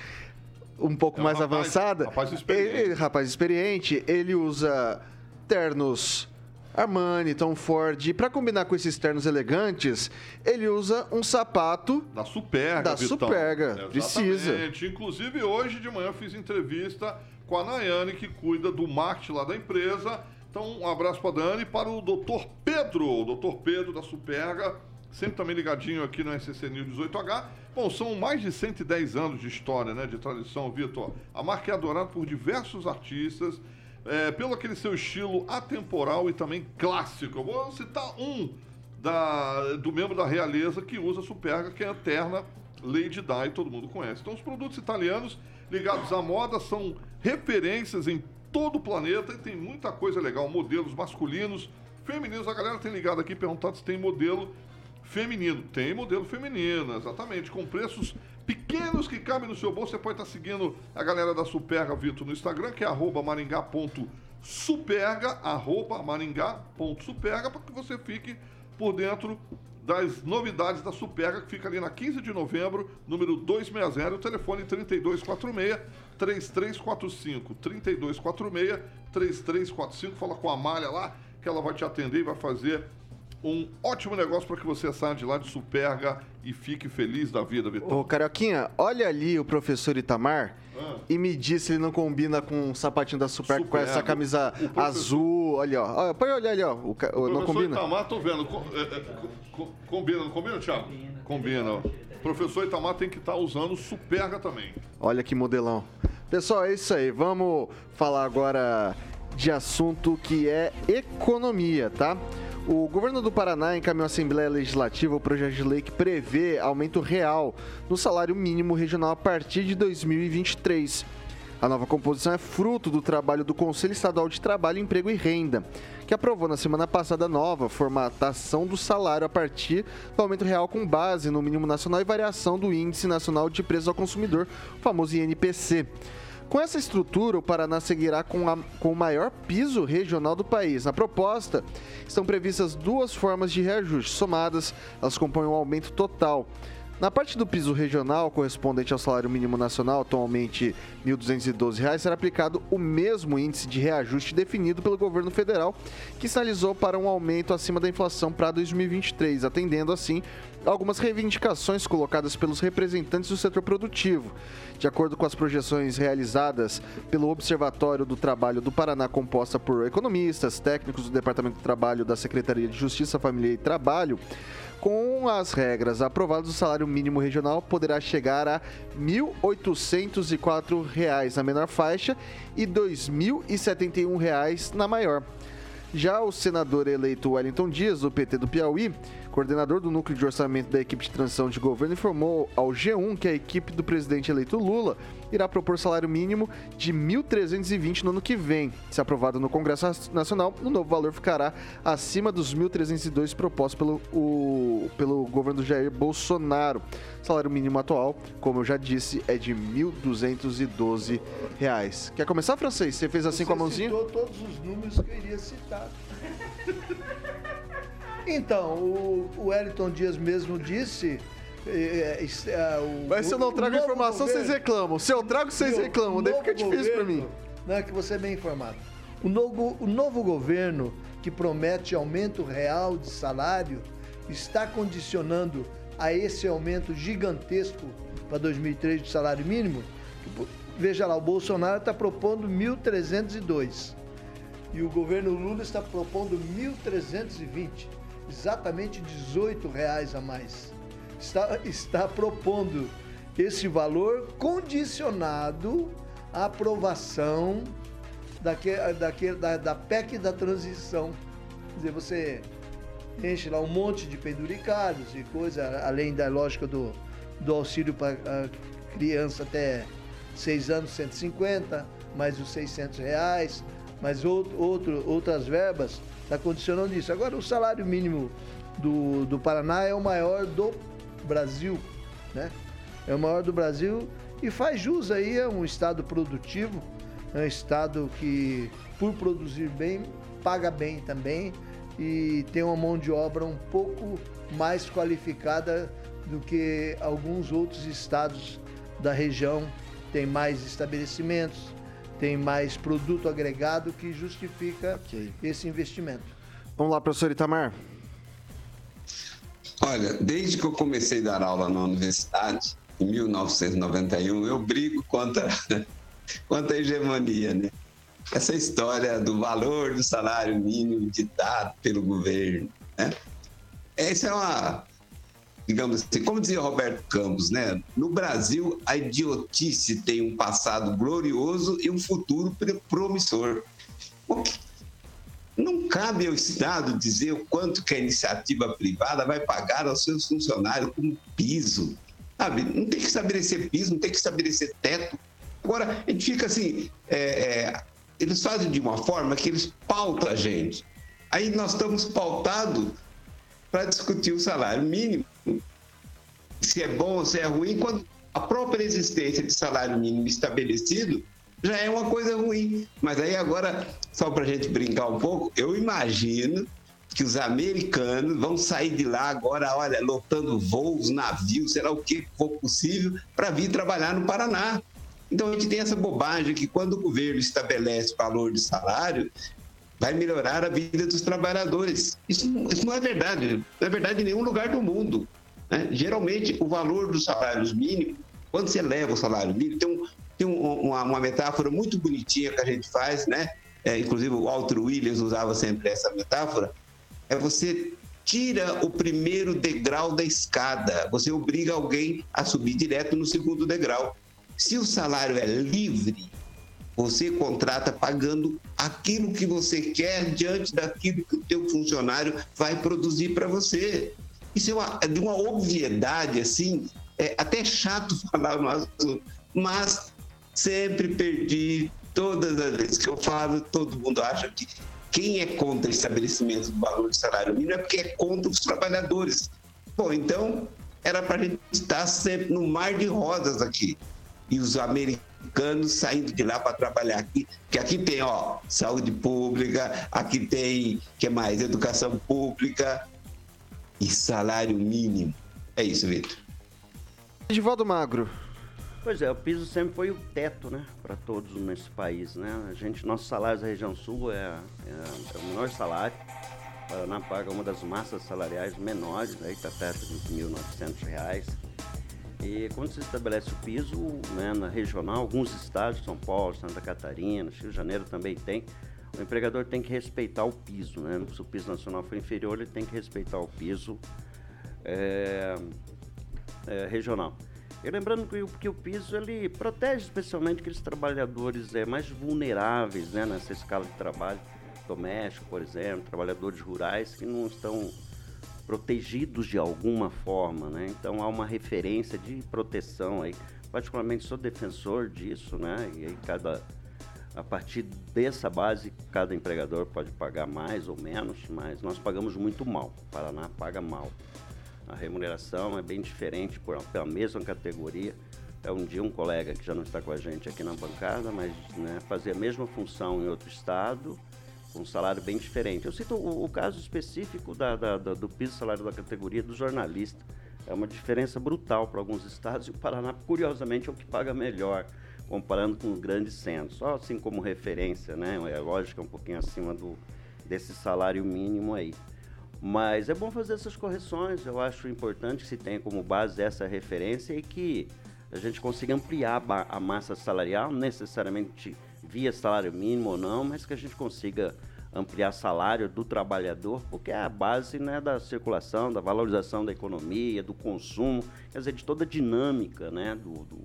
Speaker 1: um pouco
Speaker 5: É um
Speaker 1: mais
Speaker 5: rapaz-
Speaker 1: avançada.
Speaker 5: rapaz experiente.
Speaker 1: ele- rapaz experiente, ele usa ternos Armani, Tom Ford. Para combinar com esses ternos elegantes, ele usa um sapato.
Speaker 5: Da Superga,
Speaker 1: Da
Speaker 5: Vitão.
Speaker 1: Superga,
Speaker 5: Exatamente.
Speaker 1: precisa.
Speaker 5: Inclusive, hoje de manhã eu fiz entrevista com a Nayane, que cuida do marketing lá da empresa. Então, um abraço para Dani e para o doutor Pedro, o doutor Pedro da Superga, sempre também ligadinho aqui no SCC News 18H. Bom, são mais de 110 anos de história, né, de tradição, Vitor. A marca é adorada por diversos artistas, é, pelo aquele seu estilo atemporal e também clássico. Eu vou citar um da- do membro da realeza que usa Superga, que é a Eterna Lady Di, todo mundo conhece. Então, os produtos italianos ligados à moda são referências em todo o planeta e tem muita coisa legal. Modelos masculinos, femininos. A galera tem ligado aqui perguntando se tem modelo feminino. Tem modelo feminino, exatamente. Com preços pequenos que cabem no seu bolso. Você pode estar seguindo a galera da Superga Vitor no Instagram, que é arroba maringá.superga, arroba maringá.superga, para que você fique por dentro das novidades da Superga, que fica ali na 15 de novembro, número 260, o telefone 3246 3345 3246 3345. Fala com a Malha lá, que ela vai te atender e vai fazer um ótimo negócio para que você saia de lá de Superga e fique feliz da vida, Vitor.
Speaker 1: Ô, Carioquinha, olha ali o professor Itamar ah. e me diz se ele não combina com o sapatinho da Superga, Superga. com essa camisa professor... azul. Olha, ó. Pode olhar ali, ó. O, o, não combina?
Speaker 5: Itamar, tô vendo. É, é, combina, não combina, Thiago? Combina. Combina, ó. O professor Itamar tem que estar tá usando Superga também.
Speaker 1: Olha que modelão. Pessoal, é isso aí. Vamos falar agora de assunto que é economia, tá? O governo do Paraná encaminhou à Assembleia Legislativa o projeto de lei que prevê aumento real no salário mínimo regional a partir de 2023. A nova composição é fruto do trabalho do Conselho Estadual de Trabalho, Emprego e Renda, que aprovou na semana passada a nova formatação do salário a partir do aumento real com base no mínimo nacional e variação do Índice Nacional de Preços ao Consumidor, famoso INPC. Com essa estrutura, o Paraná seguirá com, a, com o maior piso regional do país. Na proposta, estão previstas duas formas de reajuste. Somadas, elas compõem um aumento total. Na parte do piso regional, correspondente ao salário mínimo nacional, atualmente R$ 1.212, será aplicado o mesmo índice de reajuste definido pelo governo federal, que sinalizou para um aumento acima da inflação para 2023, atendendo assim algumas reivindicações colocadas pelos representantes do setor produtivo. De acordo com as projeções realizadas pelo Observatório do Trabalho do Paraná, composta por economistas, técnicos do Departamento do Trabalho da Secretaria de Justiça, Família e Trabalho, com as regras aprovadas, o salário mínimo regional poderá chegar a R$ 1.804 na menor faixa e R$ 2.071 na maior. Já o senador eleito Wellington Dias, do PT do Piauí, coordenador do núcleo de orçamento da equipe de transição de governo, informou ao G1 que a equipe do presidente eleito Lula irá propor salário mínimo de 1.320 no ano que vem. Se aprovado no Congresso Nacional, o novo valor ficará acima dos 1.302 propostos pelo, o, pelo governo Jair Bolsonaro. O salário mínimo atual, como eu já disse, é de R$ 1.212. Quer começar, francês? Você fez assim
Speaker 3: Você
Speaker 1: com a mãozinha?
Speaker 3: citou todos os números que eu iria citar. Então, o, o Wellington Dias mesmo disse. É, é, é, o,
Speaker 1: Mas se eu não trago informação, governo, vocês reclamam. Se eu trago, vocês reclamam. Daí fica difícil para mim.
Speaker 3: Né, que você é bem informado. O novo, o novo governo, que promete aumento real de salário, está condicionando a esse aumento gigantesco para 2003 do salário mínimo. Veja lá, o Bolsonaro está propondo 1.302 e o governo Lula está propondo 1.320 exatamente 18 reais a mais. Está, está propondo esse valor condicionado à aprovação daque, daque, da, da PEC da transição. Quer dizer, você enche lá um monte de penduricalhos e coisa, além da lógica do, do auxílio para criança até 6 anos, 150, mais os 600 reais, mais outro, outro, outras verbas está condicionando isso. Agora, o salário mínimo do, do Paraná é o maior do Brasil, né? É o maior do Brasil e faz jus aí, é um estado produtivo, é um estado que, por produzir bem, paga bem também e tem uma mão de obra um pouco mais qualificada do que alguns outros estados da região. Tem mais estabelecimentos, tem mais produto agregado que justifica okay. esse investimento.
Speaker 1: Vamos lá, professor Itamar.
Speaker 4: Olha, desde que eu comecei a dar aula na universidade, em 1991, eu brigo contra, contra a hegemonia, né? Essa história do valor do salário mínimo ditado pelo governo, né? Essa é uma digamos assim, como dizia Roberto Campos, né? No Brasil, a idiotice tem um passado glorioso e um futuro promissor. Não cabe ao Estado dizer o quanto que a iniciativa privada vai pagar aos seus funcionários como piso. Sabe? Não tem que estabelecer piso, não tem que estabelecer teto. Agora, a gente fica assim, é, é, eles fazem de uma forma que eles pautam a gente. Aí nós estamos pautados para discutir o salário mínimo, se é bom se é ruim, quando a própria existência de salário mínimo estabelecido já é uma coisa ruim. Mas aí agora, só para a gente brincar um pouco, eu imagino que os americanos vão sair de lá agora, olha, lotando voos, navios, será o que for possível, para vir trabalhar no Paraná. Então a gente tem essa bobagem que quando o governo estabelece valor de salário, vai melhorar a vida dos trabalhadores. Isso, isso não é verdade. Não é verdade em nenhum lugar do mundo. Né? Geralmente, o valor dos salários mínimos, quando você leva o salário mínimo, tem, um, tem um, uma, uma, metáfora muito bonitinha que a gente faz, né? É, inclusive o Walter Williams usava sempre essa metáfora, é você tira o primeiro degrau da escada, você obriga alguém a subir direto no segundo degrau. Se o salário é livre, você contrata pagando aquilo que você quer diante daquilo que o teu funcionário vai produzir para você. Isso é, uma, é de uma obviedade, assim, é até chato falar no assunto, mas sempre perdi, todas as vezes que eu falo, todo mundo acha que quem é contra o estabelecimento do valor de salário mínimo é porque é contra os trabalhadores. Bom, então era para a gente estar sempre no mar de rosas aqui. E os americanos saindo de lá para trabalhar aqui, que aqui tem, ó, saúde pública, aqui tem, que mais, educação pública e salário mínimo. É isso, Vitor.
Speaker 1: Edivaldo Magro.
Speaker 2: Pois é, o piso sempre foi o teto, né, para todos nesse país, né? A gente, nossos salários da região sul é, é, é o menor salário. O Paraná paga uma das massas salariais menores, aí está perto de R$ 1.900. E quando se estabelece o piso né, na regional, alguns estados, São Paulo, Santa Catarina, Rio de Janeiro também tem, o empregador tem que respeitar o piso. Né? Se o piso nacional for inferior, ele tem que respeitar o piso é, é, regional. E lembrando que, que, o piso ele protege especialmente aqueles trabalhadores é, mais vulneráveis né, nessa escala de trabalho doméstico, por exemplo, trabalhadores rurais que não estão protegidos de alguma forma, né? Então há uma referência de proteção aí. Particularmente sou defensor disso, né? E aí cada a partir dessa base cada empregador pode pagar mais ou menos, mas nós pagamos muito mal. O Paraná paga mal. A remuneração é bem diferente por, pela mesma categoria. É um dia um colega que já não está com a gente aqui na bancada, mas né, fazer a mesma função em outro estado um salário bem diferente. Eu cito o, o caso específico da, da, da, do piso salário da categoria do jornalista. É uma diferença brutal para alguns estados e o Paraná, curiosamente, é o que paga melhor, comparando com os grandes centros. Só assim como referência, né? É lógico, é um pouquinho acima do, desse salário mínimo aí. Mas é bom fazer essas correções, eu acho importante que se tenha como base essa referência e que a gente consiga ampliar a massa salarial, necessariamente via salário mínimo ou não, mas que a gente consiga ampliar salário do trabalhador, porque é a base né, da circulação, da valorização da economia, do consumo, quer dizer, de toda a dinâmica né, do, do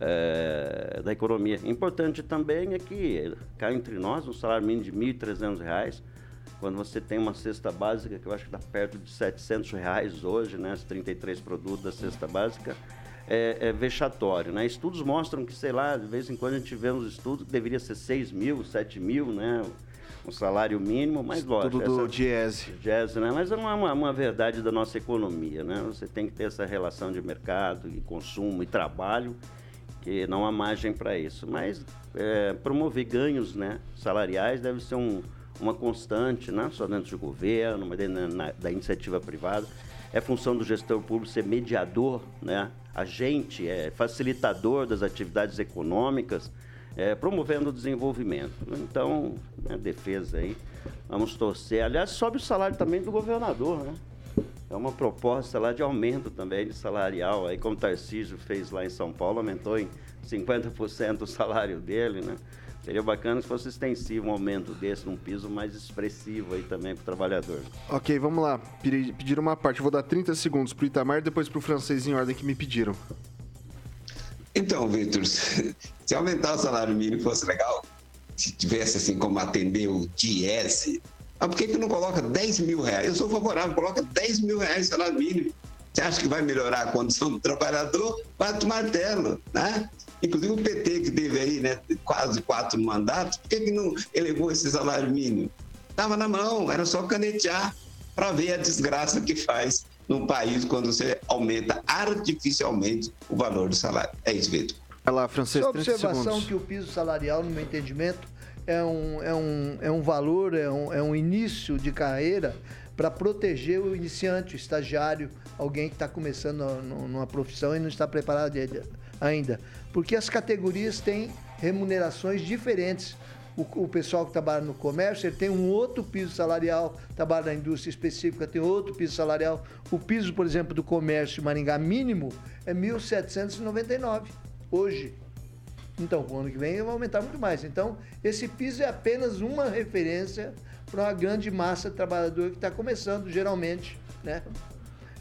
Speaker 2: é, da economia. Importante também é que cá entre nós, um salário mínimo de R$ 1.300, quando você tem uma cesta básica, que eu acho que está perto de 700 reais hoje, né, os 33 produtos da cesta básica, é, é, vexatório. Né? Estudos mostram que, sei lá, de vez em quando a gente vê uns estudos que deveria ser 6 mil, 7 mil, né? Um salário mínimo, mas lógico.
Speaker 1: Tudo do Diese.
Speaker 2: Diese, né? Mas não é uma, uma verdade da nossa economia, né? Você tem que ter essa relação de mercado e consumo e trabalho, que não há margem para isso. Mas é, promover ganhos né, salariais deve ser um, uma constante, não só dentro do governo, mas dentro da, da iniciativa privada. É função do gestor público ser mediador, né? agente, é facilitador das atividades econômicas, é, promovendo o desenvolvimento. Então, né, defesa aí, vamos torcer. Aliás, sobe o salário também do governador, né? É uma proposta lá de aumento também de salarial, aí como o Tarcísio fez lá em São Paulo, aumentou em 50% o salário dele, né? Seria bacana se fosse extensivo um aumento desse num piso mais expressivo aí também para o trabalhador.
Speaker 1: Ok, vamos lá. Pediram uma parte. Vou dar 30 segundos para o Itamar e depois para o francês em ordem que me pediram.
Speaker 4: Então, Vitor, se aumentar o salário mínimo fosse legal, se tivesse assim como atender o DS, mas por que, que não coloca 10 mil reais? Eu sou favorável, coloca 10 mil reais salário mínimo. Você acha que vai melhorar a condição do trabalhador? Bate o martelo, né? Inclusive o PT que teve aí, né, quase quatro mandatos, por que, que não elevou esse salário mínimo? Estava na mão, era só canetear para ver a desgraça que faz num país quando você aumenta artificialmente o valor do salário. É isso, Vitor.
Speaker 1: Vai lá, Francisco,
Speaker 3: Só observação que o piso salarial, no meu entendimento, é um, é um, é um valor, é um, é um início de carreira para proteger o iniciante, o estagiário, alguém que está começando numa profissão e não está preparado ainda. Porque as categorias têm remunerações diferentes. O, o, pessoal que trabalha no comércio ele tem um outro piso salarial, trabalha na indústria específica tem outro piso salarial. O piso, por exemplo, do comércio Maringá mínimo é 1.799 hoje. Então, o ano que vem vai aumentar muito mais. Então, esse piso é apenas uma referência para uma grande massa de trabalhador que está começando, geralmente, né?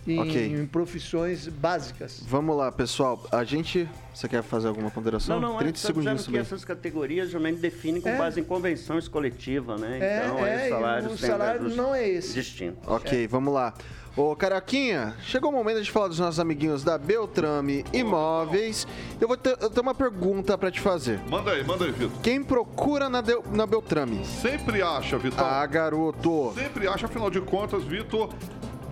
Speaker 3: Em, okay. em, profissões básicas.
Speaker 1: Vamos lá, pessoal. A gente. Você quer fazer alguma ponderação?
Speaker 2: Não, não, 30 é, segundos que essas categorias geralmente definem com é. base em convenções coletivas, né?
Speaker 3: É, então, é, salários o salário não é esse.
Speaker 2: Distinto.
Speaker 1: Ok, vamos lá. Ô, Caraquinha, chegou o momento de falar dos nossos amiguinhos da Beltrame Imóveis. Eu vou ter, eu tenho uma pergunta para te fazer.
Speaker 5: Manda aí, manda aí, Vitor.
Speaker 1: Quem procura na, de, na Beltrame?
Speaker 5: Sempre acha, Vitor.
Speaker 1: Ah, garoto.
Speaker 5: Sempre acha, afinal de contas, Vitor.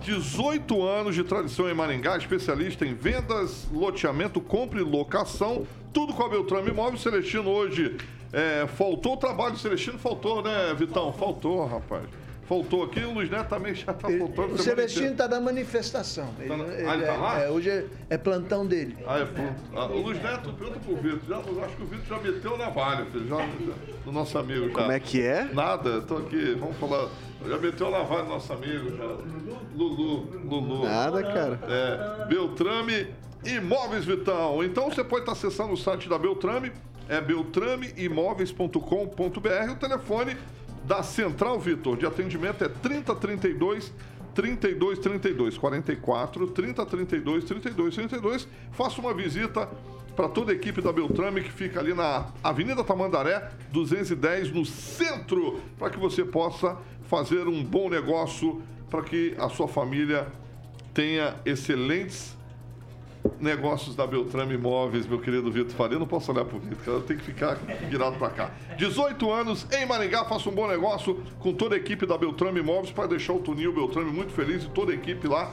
Speaker 5: 18 anos de tradição em Maringá, especialista em vendas, loteamento, compra e locação. Tudo com a Beltrame Imóveis. Celestino hoje é, faltou o trabalho do Celestino, faltou, né, Vitão? Faltou, rapaz faltou aqui, o Luiz Neto também já está faltando.
Speaker 3: O Celestino está na manifestação. Ele, tá ele, ah, ele tá lá? É, hoje é, é, plantão dele.
Speaker 5: Ah, é plantão. Ah, o Luiz Neto, pergunta pro Vitor. Já, acho que o Vitor já meteu na valha, já, já, no nosso amigo. Já.
Speaker 1: Como é que é?
Speaker 5: Nada, estou aqui, vamos falar. Já meteu na valha nosso amigo, já. Lulu, Lulu.
Speaker 1: Nada, cara.
Speaker 5: É, Beltrame Imóveis Vitão. Então você pode estar acessando o site da Beltrame, é beltrameimóveis.com.br, o telefone da Central Vitor de atendimento é 3032 3232 44 3032 3232. Faça uma visita para toda a equipe da Beltrame que fica ali na Avenida Tamandaré 210 no centro, para que você possa fazer um bom negócio para que a sua família tenha excelentes negócios da Beltrame Imóveis, meu querido Vitor Faria. Não posso olhar pro Vitor, tem que ficar virado para cá. 18 anos em Maringá, faça um bom negócio com toda a equipe da Beltrame Imóveis para deixar o Tuninho Beltrame muito feliz e toda a equipe lá.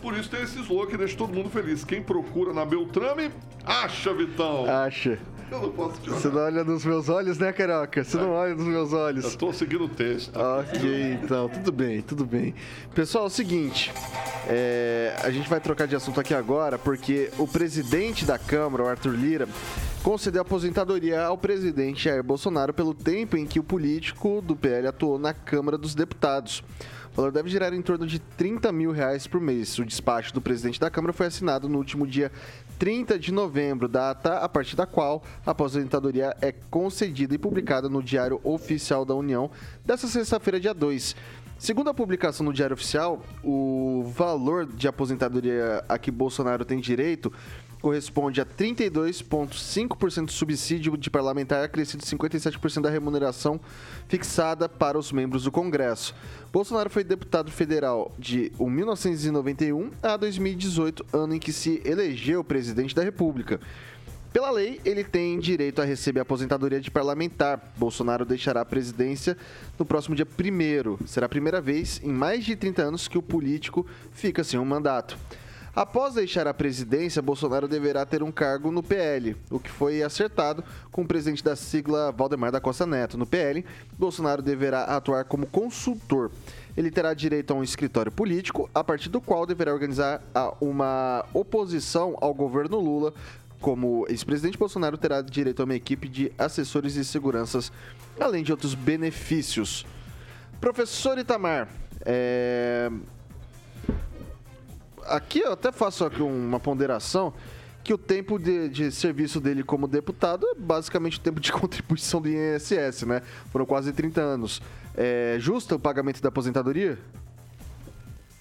Speaker 5: Por isso tem esse slogan que deixa todo mundo feliz. Quem procura na Beltrame, acha, Vitão.
Speaker 1: Acha. Eu não posso te olhar. Você não olha nos meus olhos, né, Carioca? Você é. não olha nos meus olhos.
Speaker 5: Eu tô seguindo o texto.
Speaker 1: Ok, então, tudo bem, tudo bem. Pessoal, é o seguinte, é, a gente vai trocar de assunto aqui agora, porque o presidente da Câmara, o Arthur Lira, concedeu aposentadoria ao presidente Jair Bolsonaro pelo tempo em que o político do PL atuou na Câmara dos Deputados. O valor deve girar em torno de 30 mil reais por mês. O despacho do presidente da Câmara foi assinado no último dia 30 de novembro, data a partir da qual a aposentadoria é concedida e publicada no Diário Oficial da União dessa sexta-feira, dia 2. Segundo a publicação no Diário Oficial, o valor de aposentadoria a que Bolsonaro tem direito corresponde a 32,5% de subsídio de parlamentar, acrescido 57% da remuneração fixada para os membros do Congresso. Bolsonaro foi deputado federal de 1991 a 2018, ano em que se elegeu presidente da República. Pela lei, ele tem direito a receber aposentadoria de parlamentar. Bolsonaro deixará a presidência no próximo dia 1. Será a primeira vez em mais de 30 anos que o político fica sem um mandato. Após deixar a presidência, Bolsonaro deverá ter um cargo no PL, o que foi acertado com o presidente da sigla Valdemar da Costa Neto. No PL, Bolsonaro deverá atuar como consultor. Ele terá direito a um escritório político, a partir do qual deverá organizar uma oposição ao governo Lula. Como ex-presidente, Bolsonaro terá direito a uma equipe de assessores e seguranças, além de outros benefícios. Professor Itamar, é aqui eu até faço aqui uma ponderação que o tempo de, de, serviço dele como deputado é basicamente o tempo de contribuição do INSS, né? Foram quase 30 anos. É justo o pagamento da aposentadoria?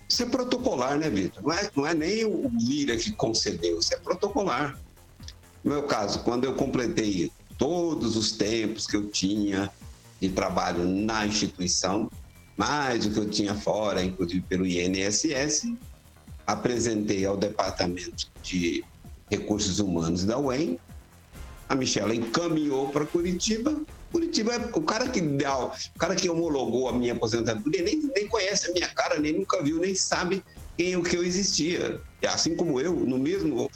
Speaker 4: Isso é protocolar, né, Vitor? Não é, não é nem o Lira que concedeu, isso é protocolar. No meu caso, quando eu completei todos os tempos que eu tinha de trabalho na instituição, mais o que eu tinha fora, inclusive pelo INSS, apresentei ao Departamento de Recursos Humanos da UEM. A Michela encaminhou para Curitiba. Curitiba é o cara que dá, o cara que homologou a minha aposentadoria, nem, nem conhece a minha cara, nem nunca viu, nem sabe quem o que eu existia. Assim como eu, no mesmo,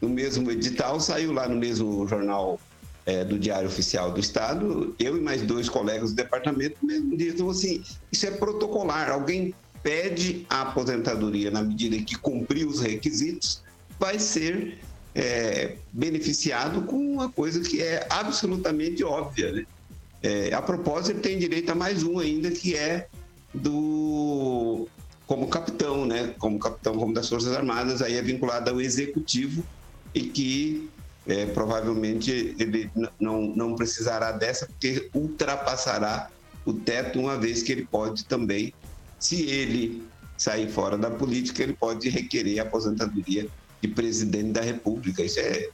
Speaker 4: no mesmo edital, saiu lá no mesmo jornal é, do Diário Oficial do Estado, eu e mais dois colegas do departamento, mesmo dia, assim, isso é protocolar. Alguém pede a aposentadoria na medida que cumpriu os requisitos, vai ser é, beneficiado com uma coisa que é absolutamente óbvia. Né? É, a propósito, ele tem direito a mais um ainda, que é do como capitão, né? Como capitão como das Forças Armadas, aí é vinculado ao executivo e que é, provavelmente ele não, não precisará dessa, porque ultrapassará o teto, uma vez que ele pode também se ele sair fora da política, ele pode requerer a aposentadoria de presidente da República. Isso é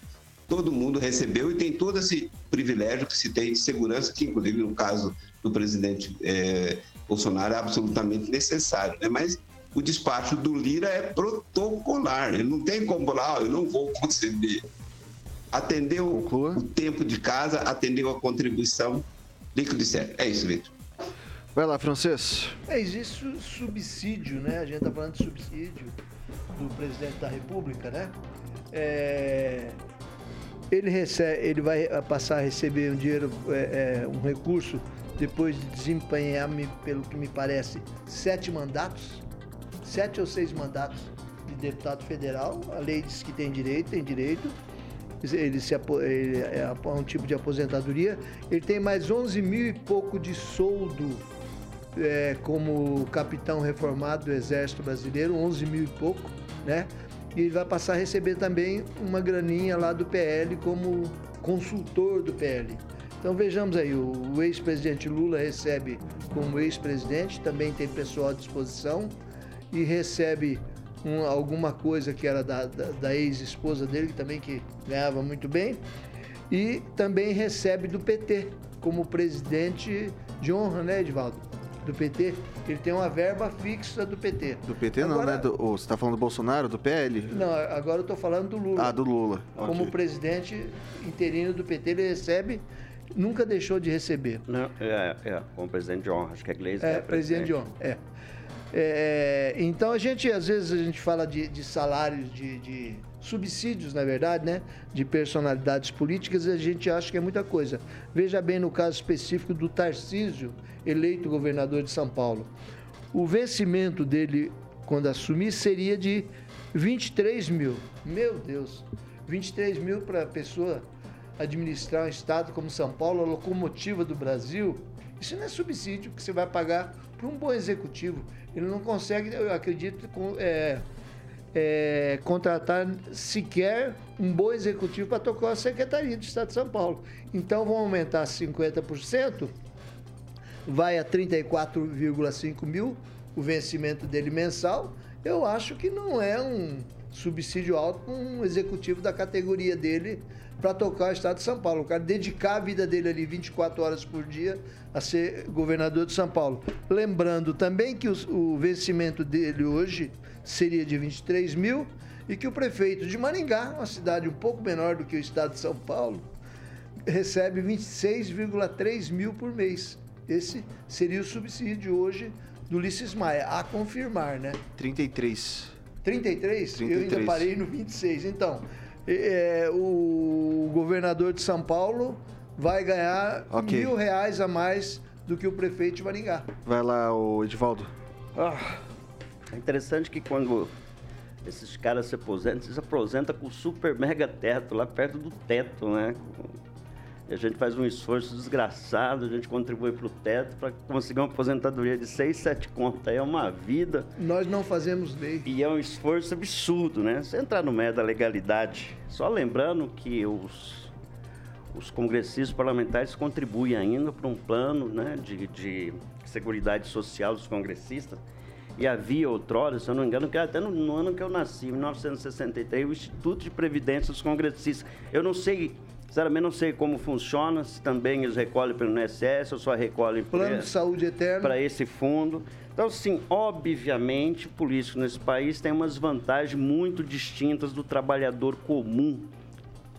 Speaker 4: todo mundo recebeu e tem todo esse privilégio que se tem de segurança, que inclusive no caso do presidente é, Bolsonaro é absolutamente necessário. Né? Mas o despacho do Lira é protocolar, ele não tem como falar, ah, eu não vou conceder. Atendeu o tempo de casa, atendeu a contribuição, líquido e certo. É isso, Vitor.
Speaker 1: Vai lá, francês.
Speaker 3: É, existe subsídio, né? A gente está falando de subsídio do presidente da República, né? É, ele, recebe, ele vai passar a receber um dinheiro, é, é, um recurso, depois de desempenhar, pelo que me parece, sete mandatos, sete ou seis mandatos de deputado federal. A lei diz que tem direito, tem direito. Ele, se, ele é um tipo de aposentadoria. Ele tem mais 11 mil e pouco de soldo é, como capitão reformado do Exército Brasileiro, 11 mil e pouco, né? E ele vai passar a receber também uma graninha lá do PL como consultor do PL. Então vejamos aí, o ex-presidente Lula recebe como ex-presidente, também tem pessoal à disposição e recebe um, alguma coisa que era da, da, da ex-esposa dele, também que ganhava muito bem, e também recebe do PT como presidente de honra, né, Edvaldo? Do PT, ele tem uma verba fixa do PT.
Speaker 1: Do PT agora, não, né? Do, oh, você está falando do Bolsonaro, do PL?
Speaker 3: Não, agora eu estou falando do Lula.
Speaker 1: Ah, do Lula.
Speaker 3: Como okay. presidente interino do PT, ele recebe, nunca deixou de receber.
Speaker 2: Não, é, é, como presidente de honra, acho que a Gleisi é,
Speaker 3: é presidente de honra, é. É, então a gente, às vezes, a gente fala de, de salários, de, de, subsídios, na verdade, né? De personalidades políticas, e a gente acha que é muita coisa. Veja bem no caso específico do Tarcísio, eleito governador de São Paulo. O vencimento dele, quando assumir, seria de 23 mil. Meu Deus! 23 mil para a pessoa administrar um estado como São Paulo, a locomotiva do Brasil. Isso não é subsídio que você vai pagar para um bom executivo. Ele não consegue, eu acredito, é, é, contratar sequer um bom executivo para tocar a Secretaria do Estado de São Paulo. Então vão aumentar 50%, vai a 34,5 mil o vencimento dele mensal. Eu acho que não é um subsídio alto para um executivo da categoria dele para tocar o estado de São Paulo. O cara dedicar a vida dele ali 24 horas por dia a ser governador de São Paulo. Lembrando também que o, o vencimento dele hoje seria de 23 mil e que o prefeito de Maringá, uma cidade um pouco menor do que o estado de São Paulo, recebe 26,3 mil por mês. Esse seria o subsídio hoje do Ulisses Maia, a confirmar, né?
Speaker 1: 33.
Speaker 3: 33? 33. Eu ainda parei no 26. Então, é, o governador de São Paulo vai ganhar okay. mil reais a mais do que o prefeito de Maringá.
Speaker 1: Vai lá, o Edivaldo.
Speaker 2: Ah, é interessante que quando esses caras se aposentam, se aposentam com super mega teto, lá perto do teto, né? A gente faz um esforço desgraçado, a gente contribui para o teto para conseguir uma aposentadoria de 6, 7 contas. É uma vida.
Speaker 3: Nós não fazemos lei.
Speaker 2: E é um esforço absurdo, né? Você entrar no meio da legalidade. Só lembrando que os, os congressistas parlamentares contribuem ainda para um plano né, de, de seguridade social dos congressistas. E havia outrora, se eu não me engano, que até no, no ano que eu nasci, em 1963, o Instituto de Previdência dos Congressistas. Eu não sei Sinceramente, não sei como funciona, se também eles recolhem pelo INSS ou só recolhem
Speaker 3: Plano de saúde eterno.
Speaker 2: para esse fundo. Então, sim, obviamente, políticos nesse país têm umas vantagens muito distintas do trabalhador comum.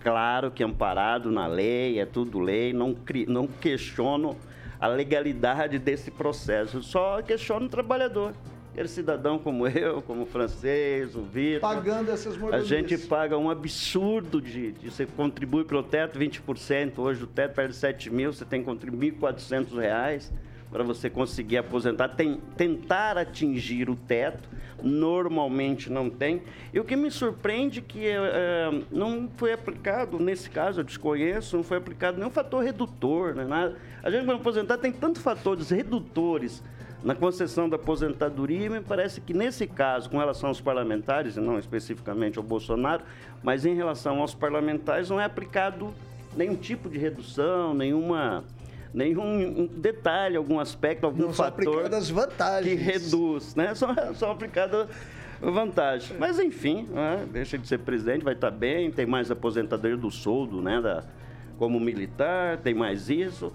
Speaker 2: Claro que amparado na lei, é tudo lei, não, não questiono a legalidade desse processo, só questiono o trabalhador. Aquele cidadão como eu, como o francês, o Vitor.
Speaker 3: Pagando essas
Speaker 2: A
Speaker 3: mordomias.
Speaker 2: gente paga um absurdo de, de você contribui pelo teto 20%. Hoje o teto perde 7 mil, você tem que contribuir 1.400 reais para você conseguir aposentar. Tem, tentar atingir o teto, normalmente não tem. E o que me surpreende é que eh, não foi aplicado, nesse caso eu desconheço, não foi aplicado nenhum fator redutor. Né? Nada. A gente, quando aposentar, tem tantos fatores redutores na concessão da aposentadoria, e me parece que nesse caso, com relação aos parlamentares, e não especificamente ao Bolsonaro, mas em relação aos parlamentares, não é aplicado nenhum tipo de redução, nenhuma, nenhum detalhe, algum aspecto, algum
Speaker 3: Não são
Speaker 2: fator
Speaker 3: aplicadas vantagens.
Speaker 2: que reduz, né? Só, só aplicada vantagem. Mas enfim, né? deixa de ser presidente, vai estar bem, tem mais aposentadoria do soldo, né? Da, como militar, tem mais isso.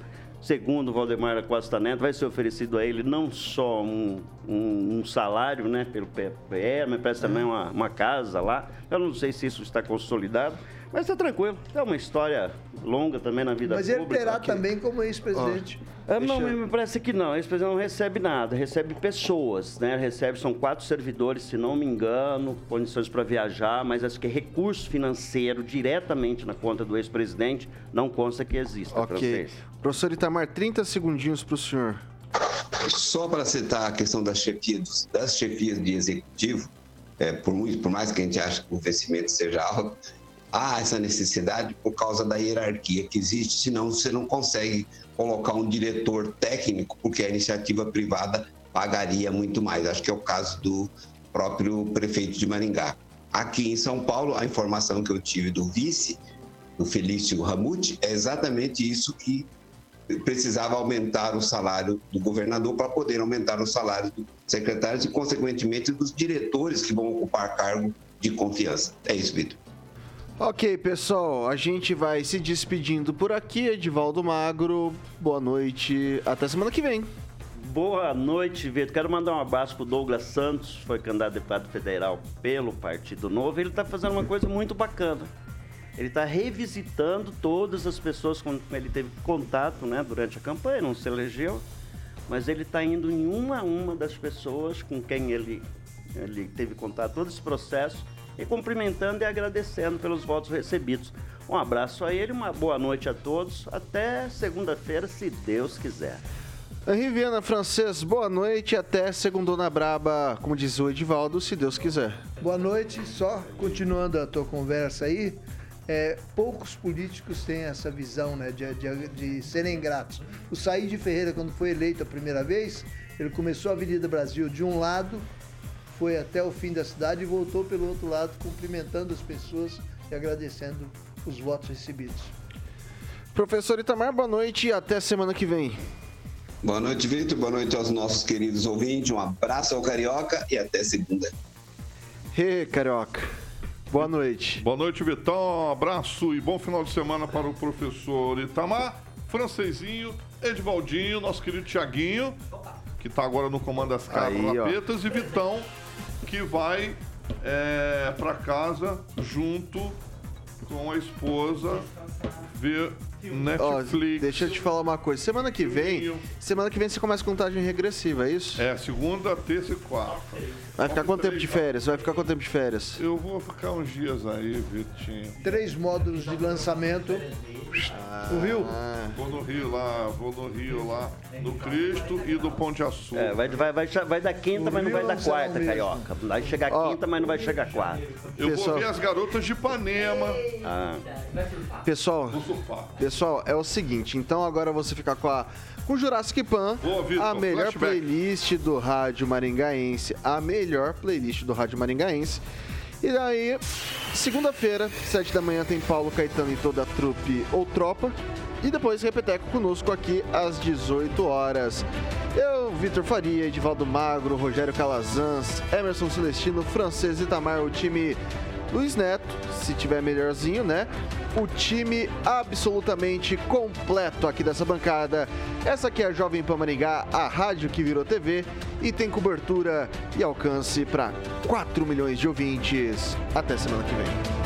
Speaker 2: Segundo Valdemar Costa Neto, vai ser oferecido a ele não só um, um- um salário né, pelo PPE, mas parece também uma, uma casa lá. Eu não sei se isso está consolidado, mas está tranquilo. É uma história longa também na vida
Speaker 3: Mas ele
Speaker 2: pública.
Speaker 3: terá
Speaker 2: que-
Speaker 3: também como ex-presidente.
Speaker 2: Ah, não,
Speaker 1: Deixa eu-
Speaker 2: me parece que não. Esse presidente não recebe nada, recebe pessoas, né? Recebe, são quatro servidores, se não me engano, condições para viajar, mas acho que recurso financeiro diretamente na conta do ex-presidente não consta que exista para
Speaker 1: Ok.
Speaker 2: vocês.
Speaker 1: Professor Itamar, 30 segundinhos para o senhor.
Speaker 4: Só para citar a questão das chefias, das chefias de executivo, é, por, muito, por mais que a gente ache que o vencimento seja alto, há essa necessidade por causa da hierarquia que existe, senão você não consegue colocar um diretor técnico, porque a iniciativa privada pagaria muito mais. Acho que é o caso do próprio prefeito de Maringá. Aqui em São Paulo, a informação que eu tive do vice, do Felício Ramute, é exatamente isso que precisava aumentar o salário do governador para poder aumentar o salário dos secretários e, consequentemente, dos diretores que vão ocupar cargo de confiança. É isso, Vitor.
Speaker 1: Ok, pessoal, a gente vai se despedindo por aqui. Edivaldo Magro, boa noite. Até semana que vem.
Speaker 2: Boa noite, Vitor. Quero mandar um abraço pro Douglas Santos, foi candidato a deputado federal pelo Partido Novo. Ele está fazendo uma coisa muito bacana. Ele está revisitando todas as pessoas com quem ele teve contato né, durante a campanha, não se elegeu, mas ele está indo em uma a uma das pessoas com quem ele, ele teve contato todo esse processo e cumprimentando e agradecendo pelos votos recebidos. Um abraço a ele, uma boa noite a todos. Até segunda-feira, se Deus quiser.
Speaker 1: Henri Viana, francês, boa noite. Até segundona braba, como diz o Edivaldo, se Deus quiser.
Speaker 3: Boa noite. Só continuando a tua conversa aí, é, poucos políticos têm essa visão né, de, de, de serem gratos. O Said Ferreira, quando foi eleito a primeira vez, ele começou a Avenida Brasil de um lado, foi até o fim da cidade e voltou pelo outro lado, cumprimentando as pessoas e agradecendo os votos recebidos.
Speaker 1: Professor Itamar, boa noite e até semana que vem.
Speaker 4: Boa noite, Vitor. Boa noite aos nossos queridos ouvintes. Um abraço ao Carioca e até segunda.
Speaker 1: Rê, carioca. Boa noite.
Speaker 5: Boa noite, Vitão. Um abraço e bom final de semana para o professor Itamar, Francesinho, Edvaldinho, nosso querido Tiaguinho, que está agora no comando das
Speaker 1: ó.
Speaker 5: lapetas, e Vitão, que vai é, para casa junto com a esposa ver
Speaker 1: Ó,
Speaker 5: Netflix.
Speaker 1: deixa eu te falar uma coisa. Semana que vem, semana que vem você começa a contagem regressiva, é isso?
Speaker 5: É, segunda, terça e quarta.
Speaker 1: Vai ficar quanto tempo de férias? Vai ficar quanto tempo de férias?
Speaker 5: Eu vou ficar uns dias aí, Vitinho.
Speaker 3: Três módulos de lançamento. O Rio?
Speaker 5: Vou no Rio lá, vou no Rio lá, no Cristo e do Pão de Açúcar.
Speaker 2: É, vai, vai, vai, vai dar quinta, mas não vai
Speaker 3: o
Speaker 2: quarta,
Speaker 3: mesmo.
Speaker 2: carioca. Vai chegar
Speaker 1: Ó.
Speaker 2: quinta, mas não vai chegar quarta.
Speaker 5: Eu
Speaker 1: Pessoal-
Speaker 5: vou ver as garotas de Ipanema.
Speaker 2: Ah,
Speaker 1: Pessoal, pessoal, é o seguinte, então agora você fica com a com Jurassic Pan,
Speaker 5: Boa, Vitor,
Speaker 1: a melhor
Speaker 5: flashback.
Speaker 1: playlist do rádio maringaense, a melhor playlist do rádio maringaense. E daí, segunda-feira, sete da manhã tem Paulo Caetano e toda a trupe ou tropa. E depois Repeteco conosco aqui às 18 horas. Eu, Vitor Faria, Edivaldo Magro, Rogério Calazans, Emerson Celestino, Francês Itamar, o time Luiz Neto, se tiver melhorzinho, né? O time absolutamente completo aqui dessa bancada. Essa aqui é a Jovem Pan Maringá, a rádio que virou TV e tem cobertura e alcance para 4 milhões de ouvintes. Até semana que vem.